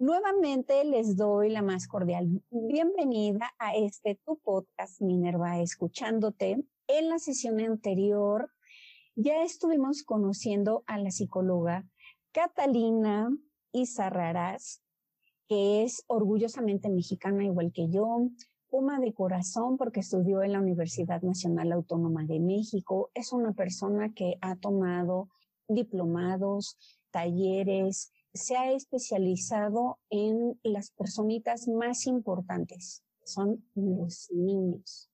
Nuevamente les doy la más cordial bienvenida a este tu podcast Minerva Escuchándote. En la sesión anterior ya estuvimos conociendo a la psicóloga Catalina Izarrarás, que es orgullosamente mexicana igual que yo, Puma de corazón porque estudió en la Universidad Nacional Autónoma de México. Es una persona que ha tomado diplomados, talleres, se ha especializado en las personitas más importantes, son los niños.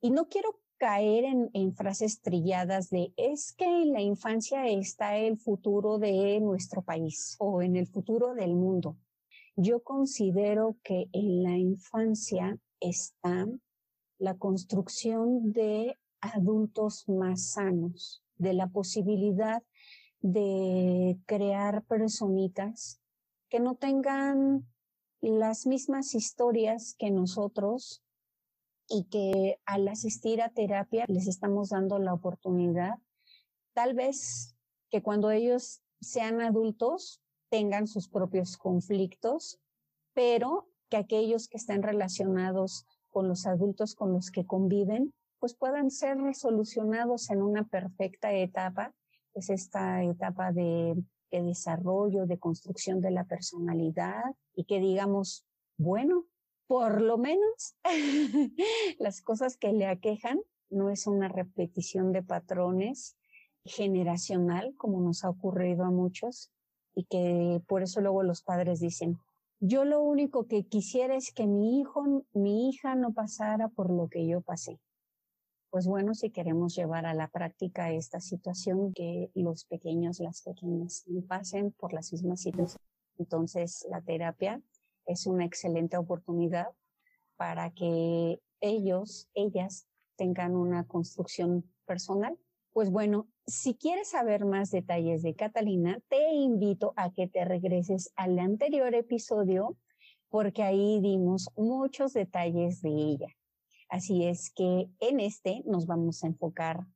Y no quiero caer en, frases trilladas de es que en la infancia está el futuro de nuestro país o en el futuro del mundo. Yo considero que en la infancia está la construcción de adultos más sanos, de la posibilidad de crear personitas que no tengan las mismas historias que nosotros y que al asistir a terapia les estamos dando la oportunidad, tal vez que cuando ellos sean adultos tengan sus propios conflictos, pero que aquellos que estén relacionados con los adultos con los que conviven, pues puedan ser resolucionados en una perfecta etapa es esta etapa de, desarrollo, de construcción de la personalidad y que digamos, bueno, por lo menos las cosas que le aquejan no es una repetición de patrones generacional como nos ha ocurrido a muchos y que por eso luego los padres dicen, yo lo único que quisiera es que mi hijo, mi hija no pasara por lo que yo pasé pues bueno, si queremos llevar a la práctica esta situación, que los pequeños, las pequeñas pasen por las mismas situaciones. Entonces, la terapia es una excelente oportunidad para que ellos, ellas tengan una construcción personal. Pues bueno, si quieres saber más detalles de Catalina, te invito a que te regreses al anterior episodio porque ahí dimos muchos detalles de ella. Así es que en este nos vamos a enfocar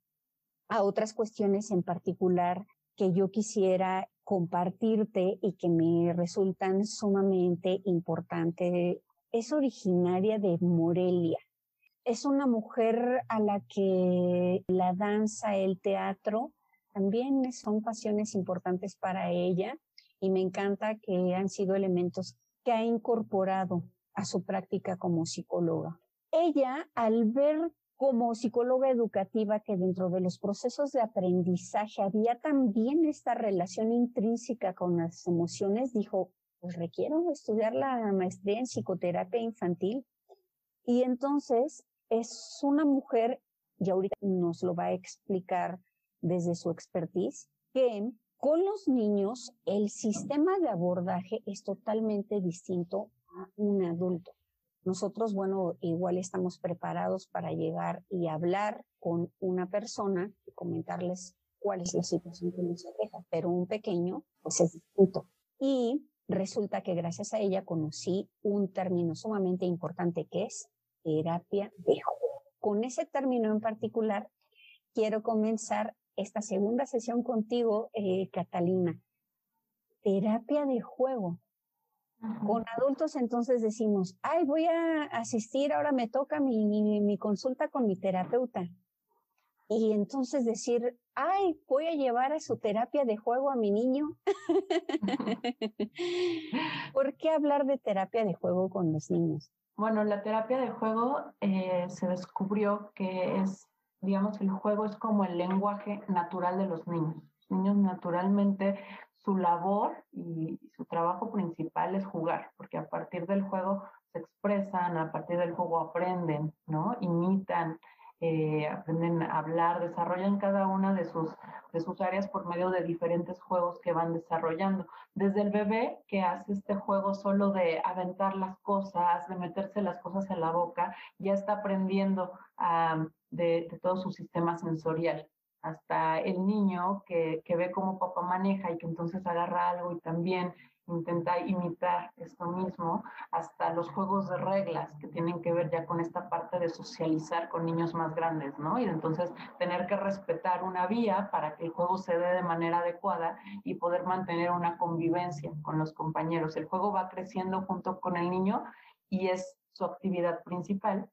a otras cuestiones en particular que yo quisiera compartirte y que me resultan sumamente importantes. Es originaria de Morelia. Es una mujer a la que la danza, el teatro, también son pasiones importantes para ella y me encanta que han sido elementos que ha incorporado a su práctica como psicóloga ella, al ver como psicóloga educativa que dentro de los procesos de aprendizaje había también esta relación intrínseca con las emociones, dijo, pues requiero estudiar la maestría en psicoterapia infantil. Y entonces es una mujer, y ahorita nos lo va a explicar desde su expertise, que con los niños el sistema de abordaje es totalmente distinto a un adulto. Nosotros, bueno, igual estamos preparados para llegar y hablar con una persona y comentarles cuál es la situación que nos aqueja, pero un pequeño, pues es distinto. Y resulta que gracias a ella conocí un término sumamente importante que es terapia de juego. Con ese término en particular, quiero comenzar esta segunda sesión contigo, eh, Catalina. Terapia de juego. Con adultos entonces decimos, ay, voy a asistir, ahora me toca mi, mi, consulta con mi terapeuta. Y entonces decir, ay, voy a llevar a su terapia de juego a mi niño. ¿Por qué hablar de terapia de juego con los niños? Bueno, la terapia de juego eh, se descubrió que es, digamos, el juego es como el lenguaje natural de los niños. Los niños naturalmente su labor y su trabajo principal es jugar, porque a partir del juego se expresan, a partir del juego aprenden, ¿no? Imitan, eh, aprenden a hablar, desarrollan cada una de sus, de sus áreas por medio de diferentes juegos que van desarrollando. Desde el bebé que hace este juego solo de aventar las cosas, de meterse las cosas en la boca, ya está aprendiendo de, de todo su sistema sensorial hasta el niño que, que, ve cómo papá maneja y que entonces agarra algo y también intenta imitar esto mismo, hasta los juegos de reglas que tienen que ver ya con esta parte de socializar con niños más grandes, ¿no? Y entonces tener que respetar una vía para que el juego se dé de manera adecuada y poder mantener una convivencia con los compañeros. El juego va creciendo junto con el niño y es su actividad principal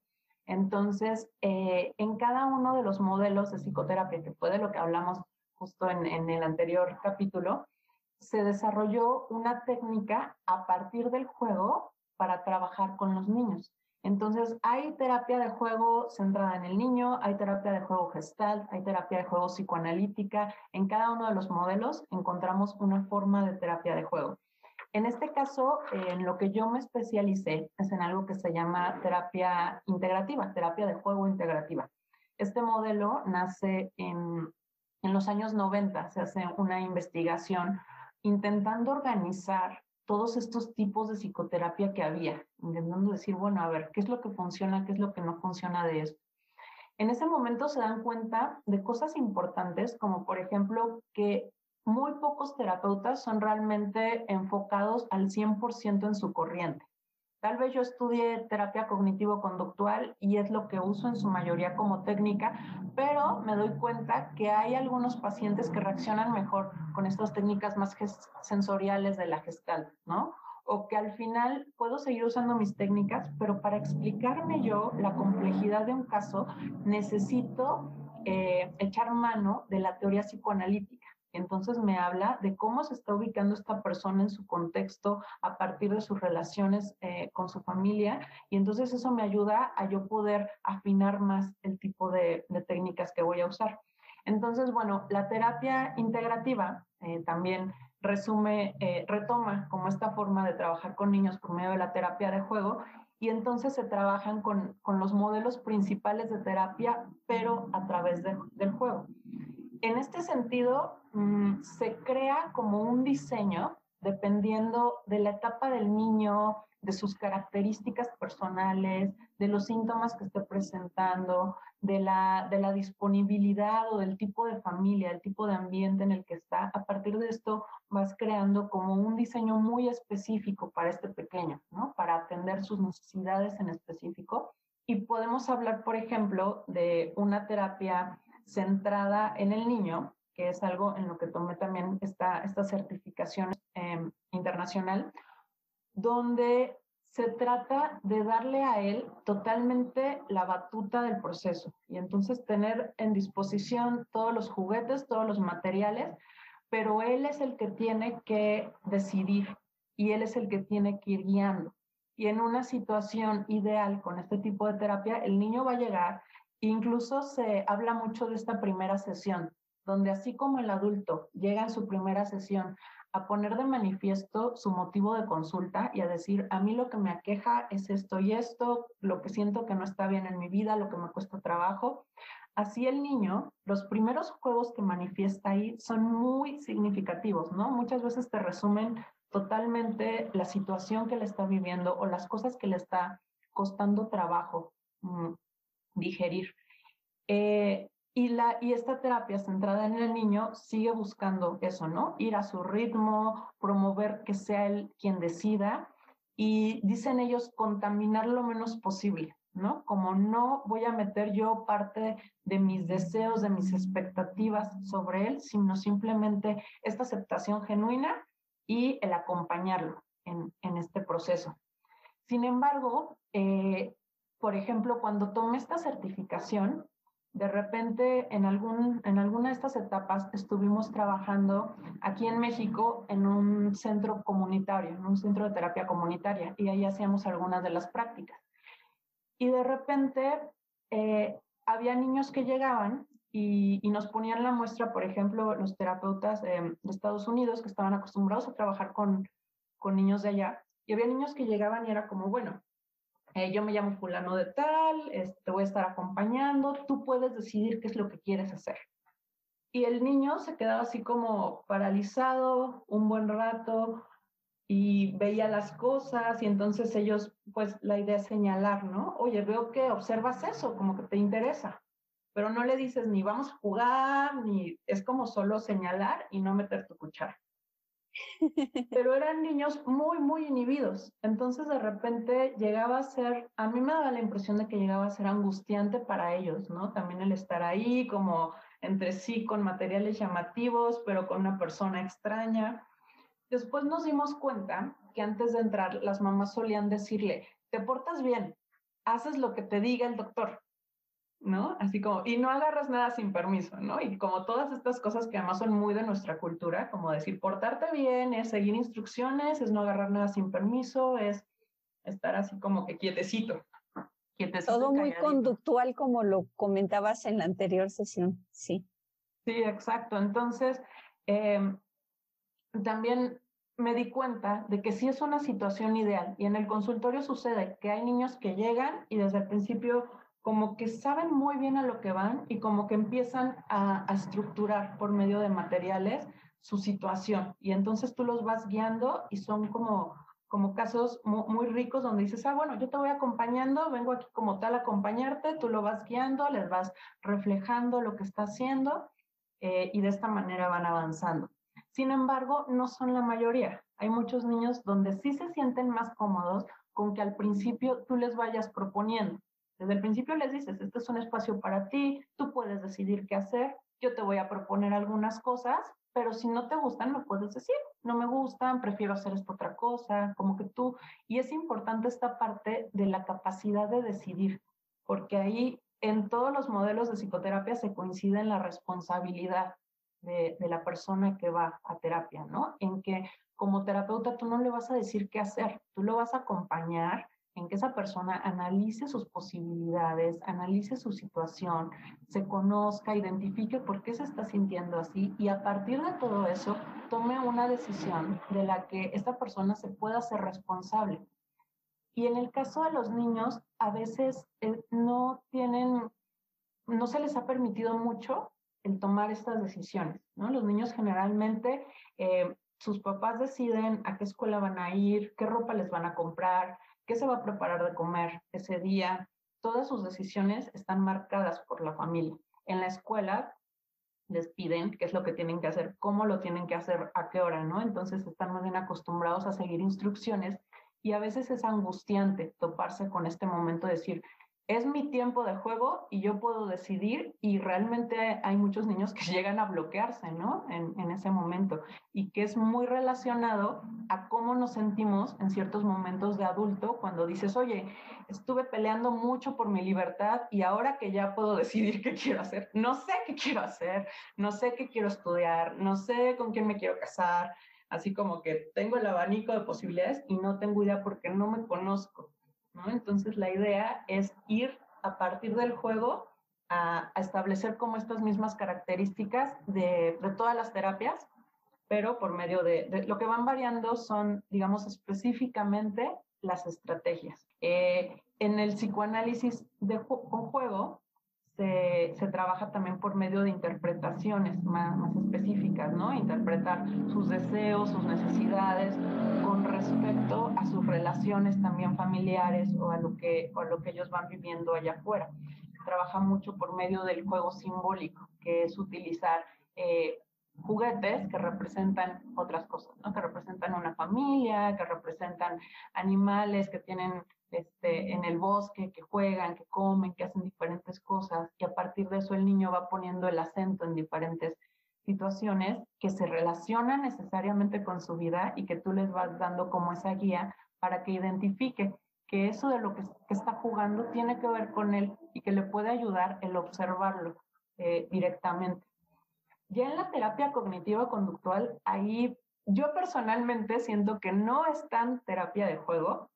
entonces, eh, en cada uno de los modelos de psicoterapia, que fue de lo que hablamos justo en, en el anterior capítulo, se desarrolló una técnica a partir del juego para trabajar con los niños. Entonces, hay terapia de juego centrada en el niño, hay terapia de juego gestal, hay terapia de juego psicoanalítica. En cada uno de los modelos encontramos una forma de terapia de juego. En este caso, en lo que yo me especialicé es en algo que se llama terapia integrativa, terapia de juego integrativa. Este modelo nace en, en los años 90, se hace una investigación intentando organizar todos estos tipos de psicoterapia que había, intentando decir, bueno, a ver, ¿qué es lo que funciona, qué es lo que no funciona de esto? En ese momento se dan cuenta de cosas importantes, como por ejemplo que muy pocos terapeutas son realmente enfocados al 100% en su corriente. Tal vez yo estudié terapia cognitivo-conductual y es lo que uso en su mayoría como técnica, pero me doy cuenta que hay algunos pacientes que reaccionan mejor con estas técnicas más sensoriales de la gestal, ¿no? O que al final puedo seguir usando mis técnicas, pero para explicarme yo la complejidad de un caso necesito eh, echar mano de la teoría psicoanalítica entonces me habla de cómo se está ubicando esta persona en su contexto a partir de sus relaciones eh, con su familia. Y entonces eso me ayuda a yo poder afinar más el tipo de, técnicas que voy a usar. Entonces, bueno, la terapia integrativa eh, también resume, eh, retoma como esta forma de trabajar con niños por medio de la terapia de juego y entonces se trabajan con, con los modelos principales de terapia, pero a través del juego. En este sentido, mm, se crea como un diseño dependiendo de la etapa del niño, de sus características personales, de los síntomas que esté presentando, de la, disponibilidad o del tipo de familia, el tipo de ambiente en el que está. A partir de esto vas creando como un diseño muy específico para este pequeño, ¿no? Para atender sus necesidades en específico. Y podemos hablar, por ejemplo, de una terapia centrada en el niño, que es algo en lo que tomé también esta, certificación em, internacional, donde se trata de darle a él totalmente la batuta del proceso y entonces tener en disposición todos los juguetes, todos los materiales, pero él es el que tiene que decidir y él es el que tiene que ir guiando. Y en una situación ideal con este tipo de terapia, el niño va a llegar Incluso se habla mucho de esta primera sesión, donde así como el adulto llega en su primera sesión a poner de manifiesto su motivo de consulta y a decir, a mí lo que me aqueja es esto y esto, lo que siento que no está bien en mi vida, lo que me cuesta trabajo. Así el niño, los primeros juegos que manifiesta ahí son muy significativos, ¿no? Muchas veces te resumen totalmente la situación que le está viviendo o las cosas que le está costando trabajo. Digerir. Eh, y, la, y esta terapia centrada en el niño sigue buscando eso, ¿no? Ir a su ritmo, promover que sea él quien decida y dicen ellos contaminar lo menos posible, ¿no? Como no voy a meter yo parte de mis deseos, de mis expectativas sobre él, sino simplemente esta aceptación genuina y el acompañarlo en, en este proceso. Sin embargo, eh, por ejemplo, cuando tomé esta certificación, de repente en, algún, en alguna de estas etapas estuvimos trabajando aquí en México en un centro comunitario, en un centro de terapia comunitaria, y ahí hacíamos algunas de las prácticas. Y de repente eh, había niños que llegaban y, nos ponían la muestra, por ejemplo, los terapeutas de Estados Unidos que estaban acostumbrados a trabajar con, con niños de allá, y había niños que llegaban y era como, bueno, eh, yo me llamo fulano de tal, te voy a estar acompañando, tú puedes decidir qué es lo que quieres hacer. Y el niño se quedaba así como paralizado un buen rato y veía las cosas y entonces ellos, pues la idea es señalar, ¿no? Oye, veo que observas eso, como que te interesa, pero no le dices ni vamos a jugar, ni es como solo señalar y no meter tu cuchara. Pero eran niños muy, muy inhibidos. Entonces de repente llegaba a ser, a mí me daba la impresión de que llegaba a ser angustiante para ellos, ¿no? También el estar ahí como entre sí con materiales llamativos, pero con una persona extraña. Después nos dimos cuenta que antes de entrar las mamás solían decirle, te portas bien, haces lo que te diga el doctor. ¿No? Así como, y no agarras nada sin permiso, ¿no? Y como todas estas cosas que además son muy de nuestra cultura, como decir, portarte bien, es seguir instrucciones, es no agarrar nada sin permiso, es estar así como que quietecito. quietecito Todo muy conductual, como lo comentabas en la anterior sesión, sí. Sí, exacto. Entonces, em, también me di cuenta de que sí es una situación ideal y en el consultorio sucede que hay niños que llegan y desde el principio como que saben muy bien a lo que van y como que empiezan a, estructurar por medio de materiales su situación. Y entonces tú los vas guiando y son como, como casos muy, ricos donde dices, ah, bueno, yo te voy acompañando, vengo aquí como tal a acompañarte, tú lo vas guiando, les vas reflejando lo que está haciendo eh, y de esta manera van avanzando. Sin embargo, no son la mayoría. Hay muchos niños donde sí se sienten más cómodos con que al principio tú les vayas proponiendo. Desde el principio les dices, este es un espacio para ti, tú puedes decidir qué hacer, yo te voy a proponer algunas cosas, pero si no te gustan, me puedes decir, no me gustan, prefiero hacer esta otra cosa, como que tú, y es importante esta parte de la capacidad de decidir, porque ahí en todos los modelos de psicoterapia se coincide en la responsabilidad de, de, la persona que va a terapia, ¿no? En que como terapeuta tú no le vas a decir qué hacer, tú lo vas a acompañar en que esa persona analice sus posibilidades, analice su situación, se conozca, identifique por qué se está sintiendo así y a partir de todo eso tome una decisión de la que esta persona se pueda hacer responsable. Y en el caso de los niños, a veces eh, no tienen, no se les ha permitido mucho el tomar estas decisiones, ¿no? Los niños generalmente, eh, sus papás deciden a qué escuela van a ir, qué ropa les van a comprar, qué se va a preparar de comer ese día. Todas sus decisiones están marcadas por la familia. En la escuela les piden qué es lo que tienen que hacer, cómo lo tienen que hacer, a qué hora, ¿no? Entonces están muy bien acostumbrados a seguir instrucciones y a veces es angustiante toparse con este momento de decir, es mi tiempo de juego y yo puedo decidir y realmente hay muchos niños que llegan a bloquearse, ¿no? En, en, ese momento y que es muy relacionado a cómo nos sentimos en ciertos momentos de adulto cuando dices, oye, estuve peleando mucho por mi libertad y ahora que ya puedo decidir qué quiero hacer, no sé qué quiero hacer, no sé qué quiero estudiar, no sé con quién me quiero casar, así como que tengo el abanico de posibilidades y no tengo idea porque no me conozco. Entonces la idea es ir a partir del juego a, establecer como estas mismas características de, todas las terapias, pero por medio de, lo que van variando son, digamos, específicamente las estrategias. Eh, en el psicoanálisis de, con juego se, trabaja también por medio de interpretaciones más, más, específicas, ¿no? Interpretar sus deseos, sus necesidades con respecto a sus relaciones también familiares o a lo que, o lo que ellos van viviendo allá afuera. trabaja mucho por medio del juego simbólico, que es utilizar eh, juguetes que representan otras cosas, ¿no? que representan una familia, que representan animales que tienen este, en el bosque, que juegan, que comen, que hacen diferentes cosas y a partir de eso el niño va poniendo el acento en diferentes situaciones que se relacionan necesariamente con su vida y que tú les vas dando como esa guía para que identifique que eso de lo que, está jugando tiene que ver con él y que le puede ayudar el observarlo eh, directamente. Ya en la terapia cognitiva conductual, ahí yo personalmente siento que no es tan terapia de juego,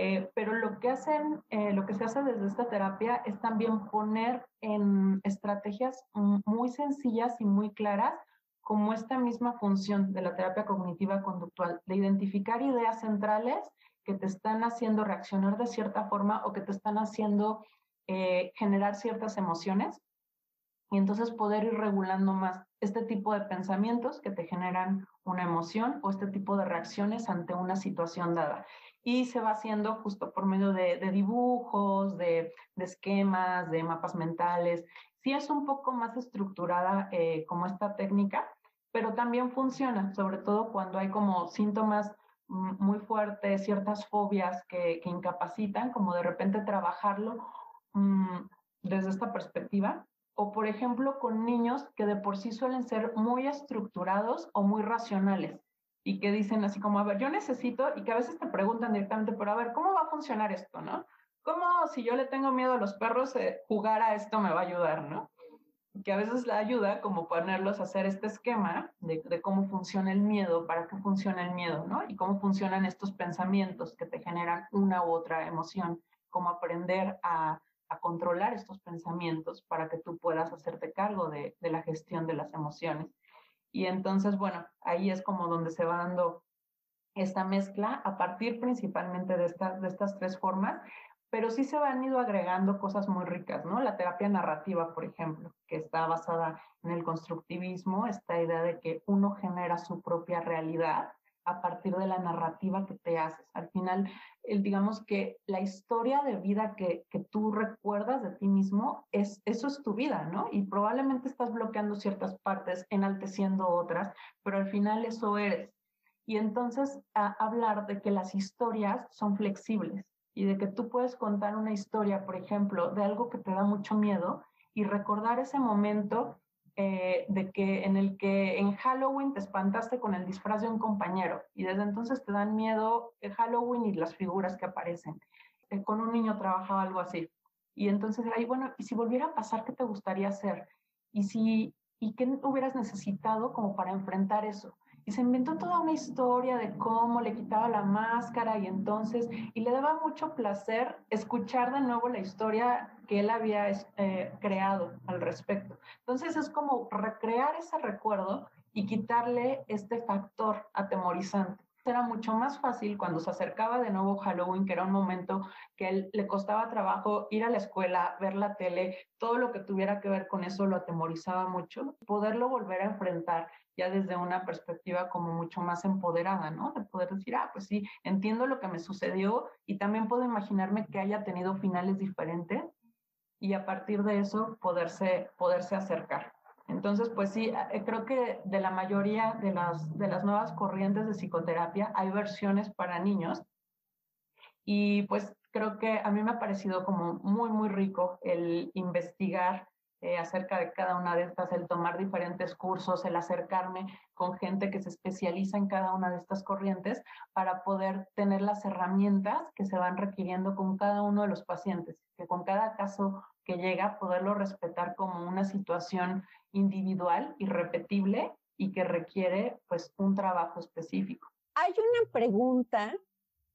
eh, pero lo que hacen, eh, lo que se hace desde esta terapia es también poner en estrategias muy sencillas y muy claras como esta misma función de la terapia cognitiva conductual, de identificar ideas centrales que te están haciendo reaccionar de cierta forma o que te están haciendo eh, generar ciertas emociones y entonces poder ir regulando más este tipo de pensamientos que te generan una emoción o este tipo de reacciones ante una situación dada. Y se va haciendo justo por medio de, dibujos, de, esquemas, de mapas mentales. Sí es un poco más estructurada eh, como esta técnica, pero también funciona, sobre todo cuando hay como síntomas muy fuertes, ciertas fobias que, que incapacitan, como de repente trabajarlo mm, desde esta perspectiva o por ejemplo con niños que de por sí suelen ser muy estructurados o muy racionales y que dicen así como, a ver, yo necesito, y que a veces te preguntan directamente, pero a ver, ¿cómo va a funcionar esto, no? ¿Cómo si yo le tengo miedo a los perros, eh, jugar a esto me va a ayudar, no? Que a veces la ayuda como ponerlos a hacer este esquema de, cómo funciona el miedo, para qué funciona el miedo, ¿no? Y cómo funcionan estos pensamientos que te generan una u otra emoción, cómo aprender a controlar estos pensamientos para que tú puedas hacerte cargo de, la gestión de las emociones. Y entonces, bueno, ahí es como donde se va dando esta mezcla a partir principalmente de, estas de estas tres formas, pero sí se van ido agregando cosas muy ricas, ¿no? La terapia narrativa, por ejemplo, que está basada en el constructivismo, esta idea de que uno genera su propia realidad a partir de la narrativa que te haces. Al final, el, digamos que la historia de vida que, que, tú recuerdas de ti mismo, es, eso es tu vida, ¿no? Y probablemente estás bloqueando ciertas partes, enalteciendo otras, pero al final eso eres. Y entonces a hablar de que las historias son flexibles y de que tú puedes contar una historia, por ejemplo, de algo que te da mucho miedo y recordar ese momento eh, de que en el que en Halloween te espantaste con el disfraz de un compañero y desde entonces te dan miedo el Halloween y las figuras que aparecen. Eh, con un niño trabajaba algo así. Y entonces ahí, bueno, ¿y si volviera a pasar, qué te gustaría hacer? ¿Y si, y qué hubieras necesitado como para enfrentar eso? Y se inventó toda una historia de cómo le quitaba la máscara y entonces, y le daba mucho placer escuchar de nuevo la historia que él había eh, creado al respecto. Entonces es como recrear ese recuerdo y quitarle este factor atemorizante era mucho más fácil cuando se acercaba de nuevo Halloween, que era un momento que él le costaba trabajo ir a la escuela, ver la tele, todo lo que tuviera que ver con eso lo atemorizaba mucho, poderlo volver a enfrentar ya desde una perspectiva como mucho más empoderada, ¿no? De poder decir, ah, pues sí, entiendo lo que me sucedió y también puedo imaginarme que haya tenido finales diferentes y a partir de eso poderse, poderse acercar. Entonces, pues sí, eh, creo que de la mayoría de las, de las nuevas corrientes de psicoterapia hay versiones para niños y pues creo que a mí me ha parecido como muy, muy rico el investigar eh, acerca de cada una de estas, el tomar diferentes cursos, el acercarme con gente que se especializa en cada una de estas corrientes para poder tener las herramientas que se van requiriendo con cada uno de los pacientes, que con cada caso que llega poderlo respetar como una situación individual y repetible y que requiere pues un trabajo específico. Hay una pregunta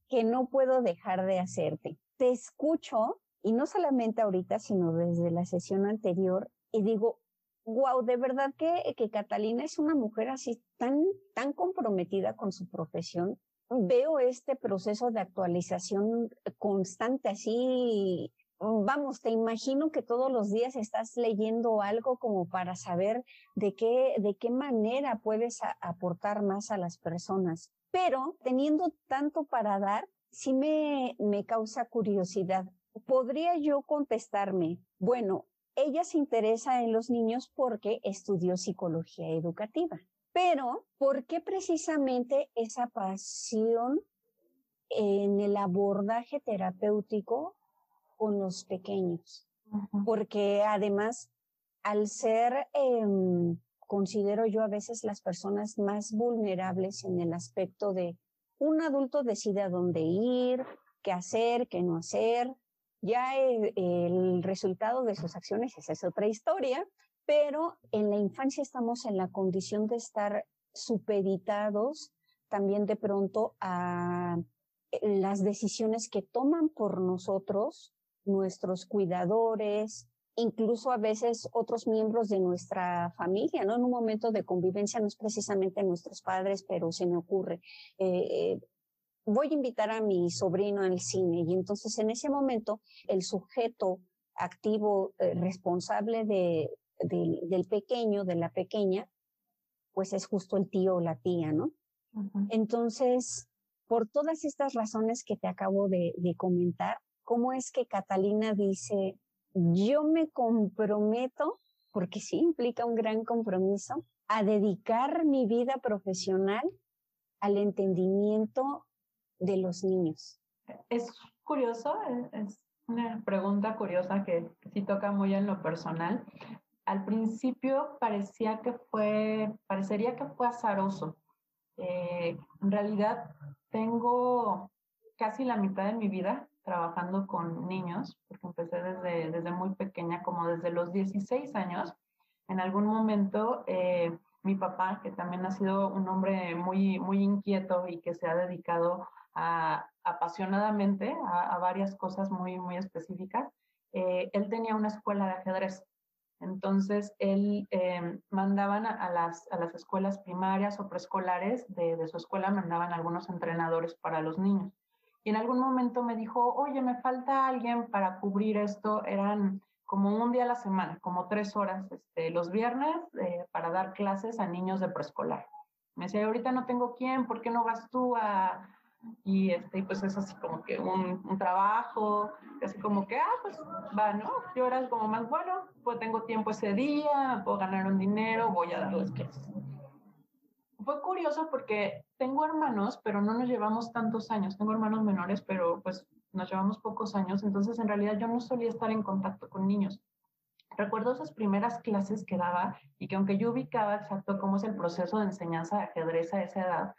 que no puedo dejar de hacerte. Te escucho y no solamente ahorita, sino desde la sesión anterior, y digo, wow, de verdad que, que Catalina es una mujer así tan, tan comprometida con su profesión. Veo este proceso de actualización constante, así, vamos, te imagino que todos los días estás leyendo algo como para saber de qué, de qué manera puedes aportar más a las personas. Pero teniendo tanto para dar, sí me, me causa curiosidad podría yo contestarme, bueno, ella se interesa en los niños porque estudió psicología educativa, pero ¿por qué precisamente esa pasión en el abordaje terapéutico con los pequeños? Porque además, al ser, em, considero yo a veces las personas más vulnerables en el aspecto de un adulto decide a dónde ir, qué hacer, qué no hacer, ya el, resultado de sus acciones, es otra historia, pero en la infancia estamos en la condición de estar supeditados también de pronto a eh, las decisiones que toman por nosotros nuestros cuidadores, incluso a veces otros miembros de nuestra familia, ¿no? En un momento de convivencia no es precisamente nuestros padres, pero se me ocurre, eh, voy a invitar a mi sobrino al cine y entonces en ese momento el sujeto activo eh, responsable de, del pequeño, de la pequeña, pues es justo el tío o la tía, ¿no? Entonces, por todas estas razones que te acabo de, de comentar, ¿cómo es que Catalina dice, yo me comprometo, porque sí implica un gran compromiso, a dedicar mi vida profesional al entendimiento de los niños? Es curioso, es una pregunta curiosa que, sí toca muy en lo personal. Al principio parecía que fue, parecería que fue azaroso. Eh, en realidad tengo casi la mitad de mi vida trabajando con niños, porque empecé desde, desde muy pequeña, como desde los 16 años. En algún momento, eh, mi papá, que también ha sido un hombre muy, muy inquieto y que se ha dedicado a, apasionadamente a, varias cosas muy, muy específicas, eh, él tenía una escuela de ajedrez. Entonces, él eh, mandaban a, las, a las escuelas primarias o preescolares de, de su escuela, mandaban algunos entrenadores para los niños. Y en algún momento me dijo, oye, me falta alguien para cubrir esto. Eran como un día a la semana, como tres horas este, los viernes eh, para dar clases a niños de preescolar. Me decía, ahorita no tengo quién, ¿por qué no vas tú a, y este, pues es así como que un, un, trabajo, así como que, ah, pues va, ¿no? Yo era como más bueno, pues tengo tiempo ese día, puedo ganar un dinero, voy a darles clases. Fue curioso porque tengo hermanos, pero no nos llevamos tantos años. Tengo hermanos menores, pero pues nos llevamos pocos años. Entonces, en realidad, yo no solía estar en contacto con niños. Recuerdo esas primeras clases que daba y que aunque yo ubicaba exacto cómo es el proceso de enseñanza de ajedrez a esa edad,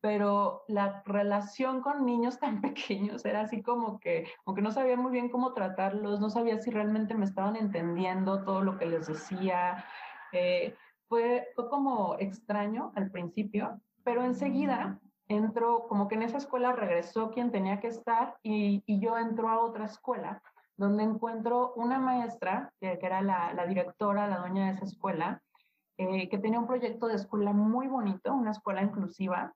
pero la relación con niños tan pequeños era así como que, aunque no sabía muy bien cómo tratarlos, no sabía si realmente me estaban entendiendo todo lo que les decía. Eh, fue, fue como extraño al principio, pero enseguida entró, como que en esa escuela regresó quien tenía que estar y, y yo entro a otra escuela donde encuentro una maestra, que, era la, la, directora, la dueña de esa escuela, eh, que tenía un proyecto de escuela muy bonito, una escuela inclusiva,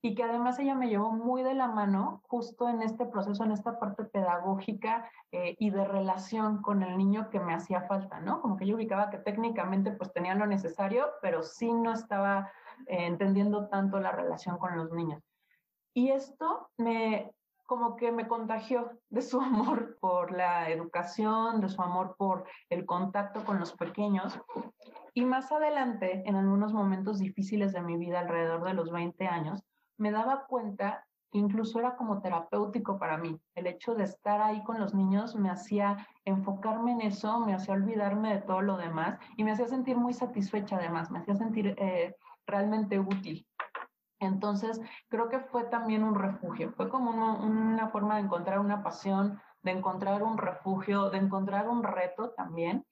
y que además ella me llevó muy de la mano justo en este proceso, en esta parte pedagógica eh, y de relación con el niño que me hacía falta, ¿no? Como que yo ubicaba que técnicamente pues tenía lo necesario, pero sí no estaba eh, entendiendo tanto la relación con los niños. Y esto me, como que me contagió de su amor por la educación, de su amor por el contacto con los pequeños. Y más adelante, en algunos momentos difíciles de mi vida, alrededor de los 20 años, me daba cuenta que incluso era como terapéutico para mí. El hecho de estar ahí con los niños me hacía enfocarme en eso, me hacía olvidarme de todo lo demás y me hacía sentir muy satisfecha además, me hacía sentir eh, realmente útil. Entonces, creo que fue también un refugio, fue como una forma de encontrar una pasión, de encontrar un refugio, de encontrar un reto también.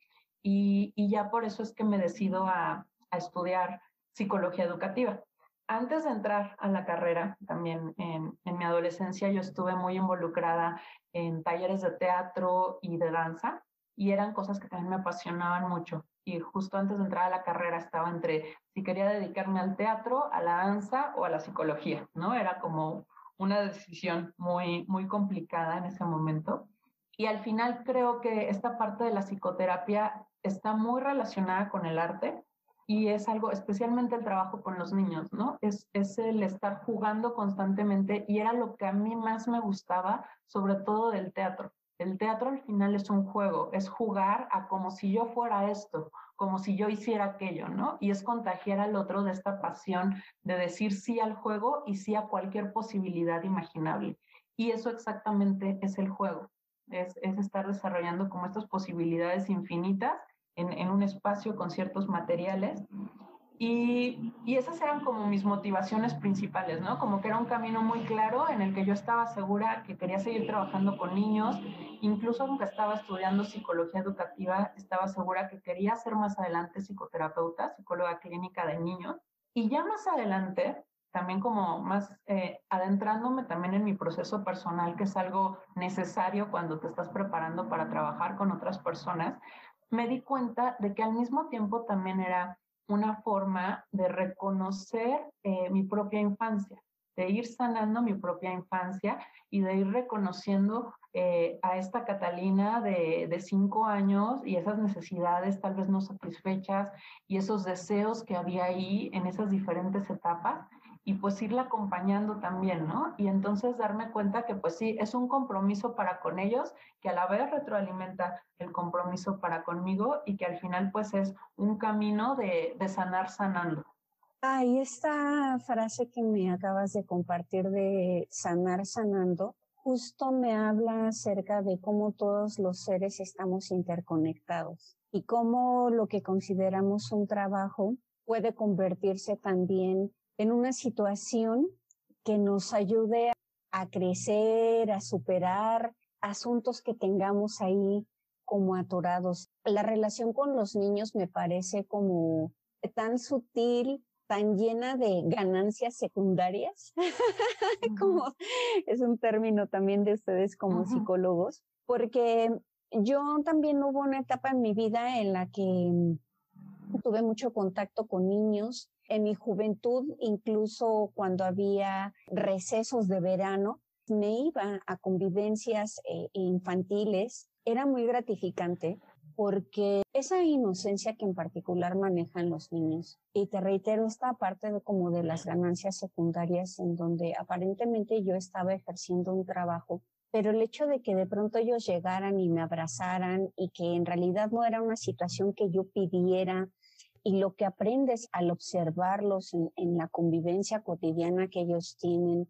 Y, ya por eso es que me decido a estudiar psicología educativa antes de entrar a la carrera, también en, mi adolescencia, yo estuve muy involucrada en talleres de teatro y de danza y eran cosas que también me apasionaban mucho. Y justo antes de entrar a la carrera estaba entre si quería dedicarme al teatro, a la danza o a la psicología, ¿no? Era como una decisión muy, muy complicada en ese momento. Y al final creo que esta parte de la psicoterapia está muy relacionada con el arte y es algo, especialmente el trabajo con los niños, ¿no? Es, es el estar jugando constantemente y era lo que a mí más me gustaba, sobre todo del teatro. El teatro al final es un juego, es jugar a como si yo fuera esto, como si yo hiciera aquello, ¿no? Y es contagiar al otro de esta pasión de decir sí al juego y sí a cualquier posibilidad imaginable. Y eso exactamente es el juego, es, es estar desarrollando como estas posibilidades infinitas en, un espacio con ciertos materiales. Y, y, esas eran como mis motivaciones principales, ¿no? Como que era un camino muy claro en el que yo estaba segura que quería seguir trabajando con niños, incluso aunque estaba estudiando psicología educativa, estaba segura que quería ser más adelante psicoterapeuta, psicóloga clínica de niños. Y ya más adelante, también como más eh, adentrándome también en mi proceso personal, que es algo necesario cuando te estás preparando para trabajar con otras personas, me di cuenta de que al mismo tiempo también era una forma de reconocer eh, mi propia infancia. de ir sanando mi propia infancia y de ir reconociendo eh, a esta Catalina de, de cinco años y esas necesidades tal vez no satisfechas y esos deseos que había ahí en esas diferentes etapas y pues irla acompañando también, ¿no? Y entonces darme cuenta que pues sí, es un compromiso para con ellos, que a la vez retroalimenta el compromiso para conmigo y que al final pues es un camino de, de sanar sanando. Ay, esta frase que me acabas de compartir de sanar sanando, justo me habla acerca de cómo todos los seres estamos interconectados y cómo lo que consideramos un trabajo puede convertirse también en una situación que nos ayude a crecer, a superar asuntos que tengamos ahí como atorados. La relación con los niños me parece como tan sutil, tan llena de ganancias secundarias, como es un término también de ustedes como psicólogos, porque yo también hubo una etapa en mi vida en la que tuve mucho contacto con niños en mi juventud, incluso cuando había recesos de verano, me iba a convivencias eh, infantiles. Era muy gratificante porque esa inocencia que en particular manejan los niños, y te reitero, esta parte de como de las ganancias secundarias en donde aparentemente yo estaba ejerciendo un trabajo, pero el hecho de que de pronto ellos llegaran y me abrazaran y que en realidad no era una situación que yo pidiera, y lo que aprendes al observarlos en, la convivencia cotidiana que ellos tienen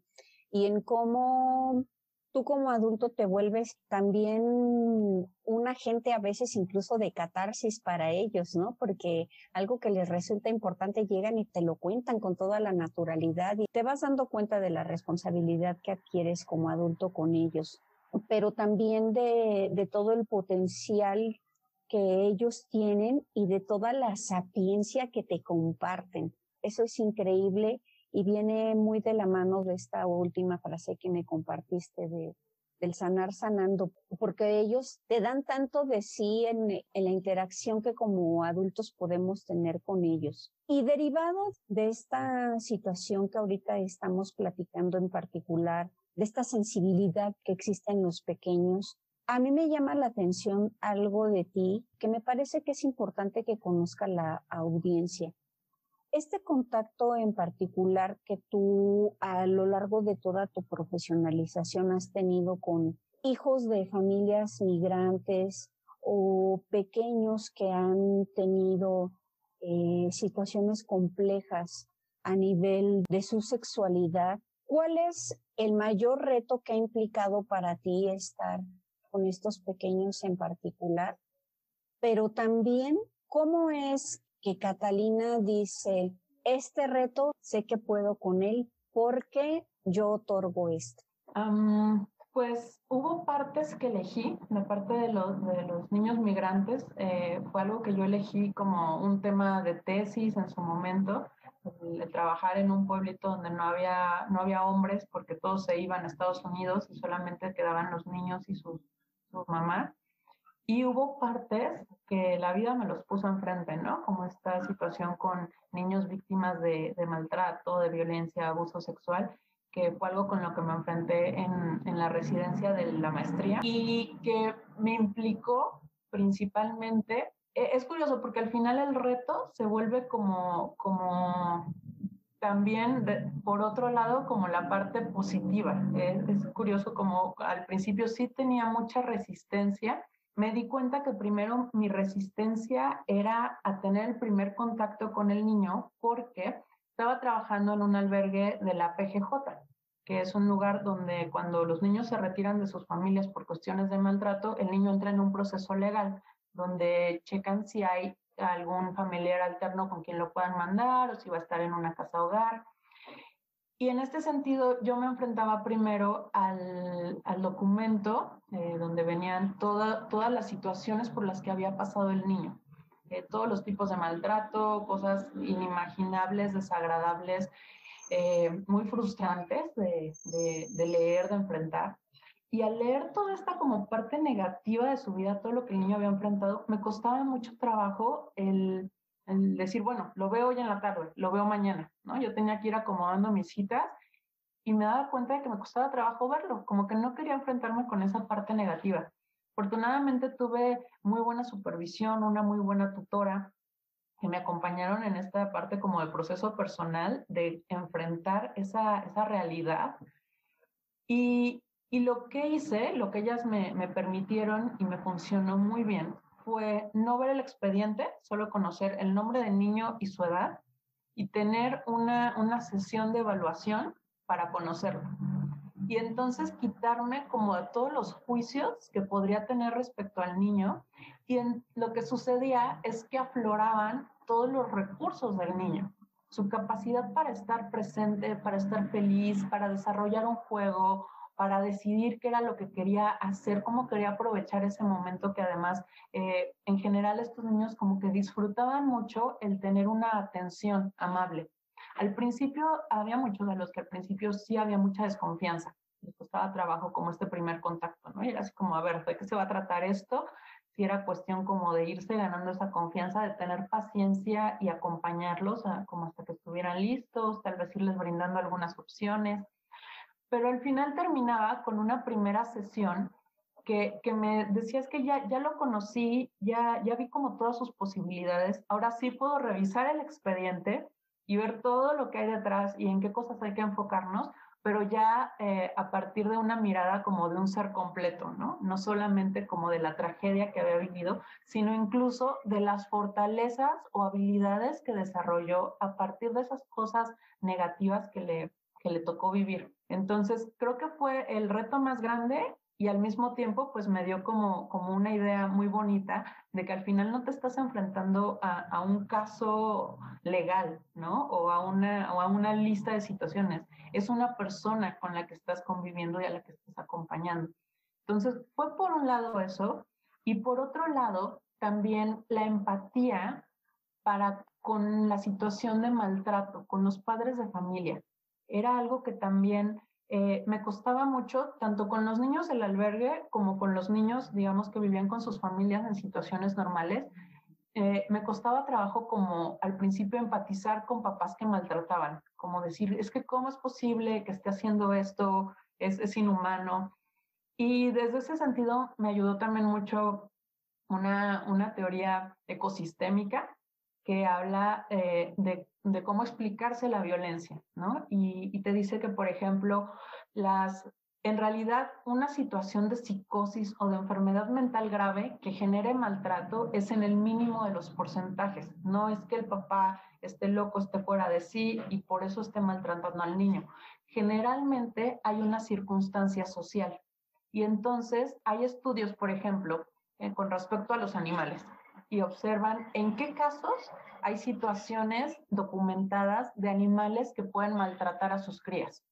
y en cómo tú como adulto te vuelves también un agente a veces incluso de catarsis para ellos, ¿no? Porque algo que les resulta importante llegan y te lo cuentan con toda la naturalidad y te vas dando cuenta de la responsabilidad que adquieres como adulto con ellos, pero también de, de todo el potencial que ellos tienen y de toda la sapiencia que te comparten. Eso es increíble y viene muy de la mano de esta última frase que me compartiste de, del sanar sanando, porque ellos te dan tanto de sí en, en, la interacción que como adultos podemos tener con ellos. Y derivado de esta situación que ahorita estamos platicando en particular, de esta sensibilidad que existe en los pequeños, a mí me llama la atención algo de ti que me parece que es importante que conozca la audiencia. Este contacto en particular que tú a lo largo de toda tu profesionalización has tenido con hijos de familias migrantes o pequeños que han tenido eh, situaciones complejas a nivel de su sexualidad, ¿cuál es el mayor reto que ha implicado para ti estar con estos pequeños en particular, pero también cómo es que Catalina dice, este reto sé que puedo con él porque yo otorgo esto. pues hubo partes que elegí, la parte de los, de los niños migrantes eh, fue algo que yo elegí como un tema de tesis en su momento, el, trabajar en un pueblito donde no había, no había hombres porque todos se iban a Estados Unidos y solamente quedaban los niños y sus su mamá. Y hubo partes que la vida me los puso enfrente, ¿no? Como esta situación con niños víctimas de, de maltrato, de violencia, abuso sexual, que fue algo con lo que me enfrenté en, en la residencia de la maestría y que me implicó principalmente e, es curioso porque al final el reto se vuelve como, como también, por otro lado, como la parte positiva. Es, curioso como al principio sí tenía mucha resistencia. Me di cuenta que primero mi resistencia era a tener el primer contacto con el niño porque estaba trabajando en un albergue de la PGJ, que es un lugar donde cuando los niños se retiran de sus familias por cuestiones de maltrato, el niño entra en un proceso legal donde checan si hay algún familiar alterno con quien lo puedan mandar o si va a estar en una casa hogar. Y en este sentido, yo me enfrentaba primero al, al documento eh, donde venían toda, todas las situaciones por las que había pasado el niño. Eh, todos los tipos de maltrato, cosas inimaginables, desagradables, eh, muy frustrantes de, de, de leer, de enfrentar. Y al leer toda esta como parte negativa de su vida, todo lo que el niño había enfrentado, me costaba mucho trabajo el, decir, bueno, lo veo hoy en la tarde, lo veo mañana, ¿no? Yo tenía que ir acomodando mis citas y me daba cuenta de que me costaba trabajo verlo, como que no quería enfrentarme con esa parte negativa. Afortunadamente tuve muy buena supervisión, una muy buena tutora que me acompañaron en esta parte como de proceso personal, de enfrentar esa, esa realidad. Y, y lo que hice, lo que ellas me, permitieron y me funcionó muy bien, fue no ver el expediente, solo conocer el nombre del niño y su edad y tener una, una sesión de evaluación para conocerlo. Y entonces quitarme como de todos los juicios que podría tener respecto al niño. Y lo que sucedía es que afloraban todos los recursos del niño, su capacidad para estar presente, para estar feliz, para desarrollar un juego, para decidir qué era lo que quería hacer, cómo quería aprovechar ese momento que además eh, en general estos niños como que disfrutaban mucho el tener una atención amable. Al principio había muchos de los que al principio sí había mucha desconfianza, les costaba trabajo como este primer contacto, ¿no? Y era así como, a ver, ¿de qué se va a tratar esto? Si era cuestión como de irse ganando esa confianza, de tener paciencia y acompañarlos como hasta que estuvieran listos, tal vez irles brindando algunas opciones pero al final terminaba con una primera sesión que, que me decías que ya, ya lo conocí, ya, ya vi como todas sus posibilidades, ahora sí puedo revisar el expediente y ver todo lo que hay detrás y en qué cosas hay que enfocarnos, pero ya eh, a partir de una mirada como de un ser completo, ¿no? No solamente como de la tragedia que había vivido, sino incluso de las fortalezas o habilidades que desarrolló a partir de esas cosas negativas que le, le tocó vivir. Entonces, creo que fue el reto más grande y al mismo tiempo, pues me dio como, como una idea muy bonita de que al final no te estás enfrentando a, a un caso legal, ¿no? O a, una, o a una lista de situaciones. Es una persona con la que estás conviviendo y a la que estás acompañando. Entonces, fue por un lado eso y por otro lado, también la empatía para con la situación de maltrato, con los padres de familia era algo que también eh, me costaba mucho, tanto con los niños del albergue como con los niños, digamos, que vivían con sus familias en situaciones normales. Eh, me costaba trabajo como al principio empatizar con papás que maltrataban, como decir, es que cómo es posible que esté haciendo esto, es, es inhumano. Y desde ese sentido me ayudó también mucho una, una teoría ecosistémica que habla eh, de, cómo explicarse la violencia, ¿no? Y, y, te dice que, por ejemplo, las, en realidad una situación de psicosis o de enfermedad mental grave que genere maltrato es en el mínimo de los porcentajes. No es que el papá esté loco, esté fuera de sí y por eso esté maltratando al niño. Generalmente hay una circunstancia social. Y entonces hay estudios, por ejemplo, eh, con respecto a los animales y observan en qué casos hay situaciones documentadas de animales que pueden maltratar a sus crías.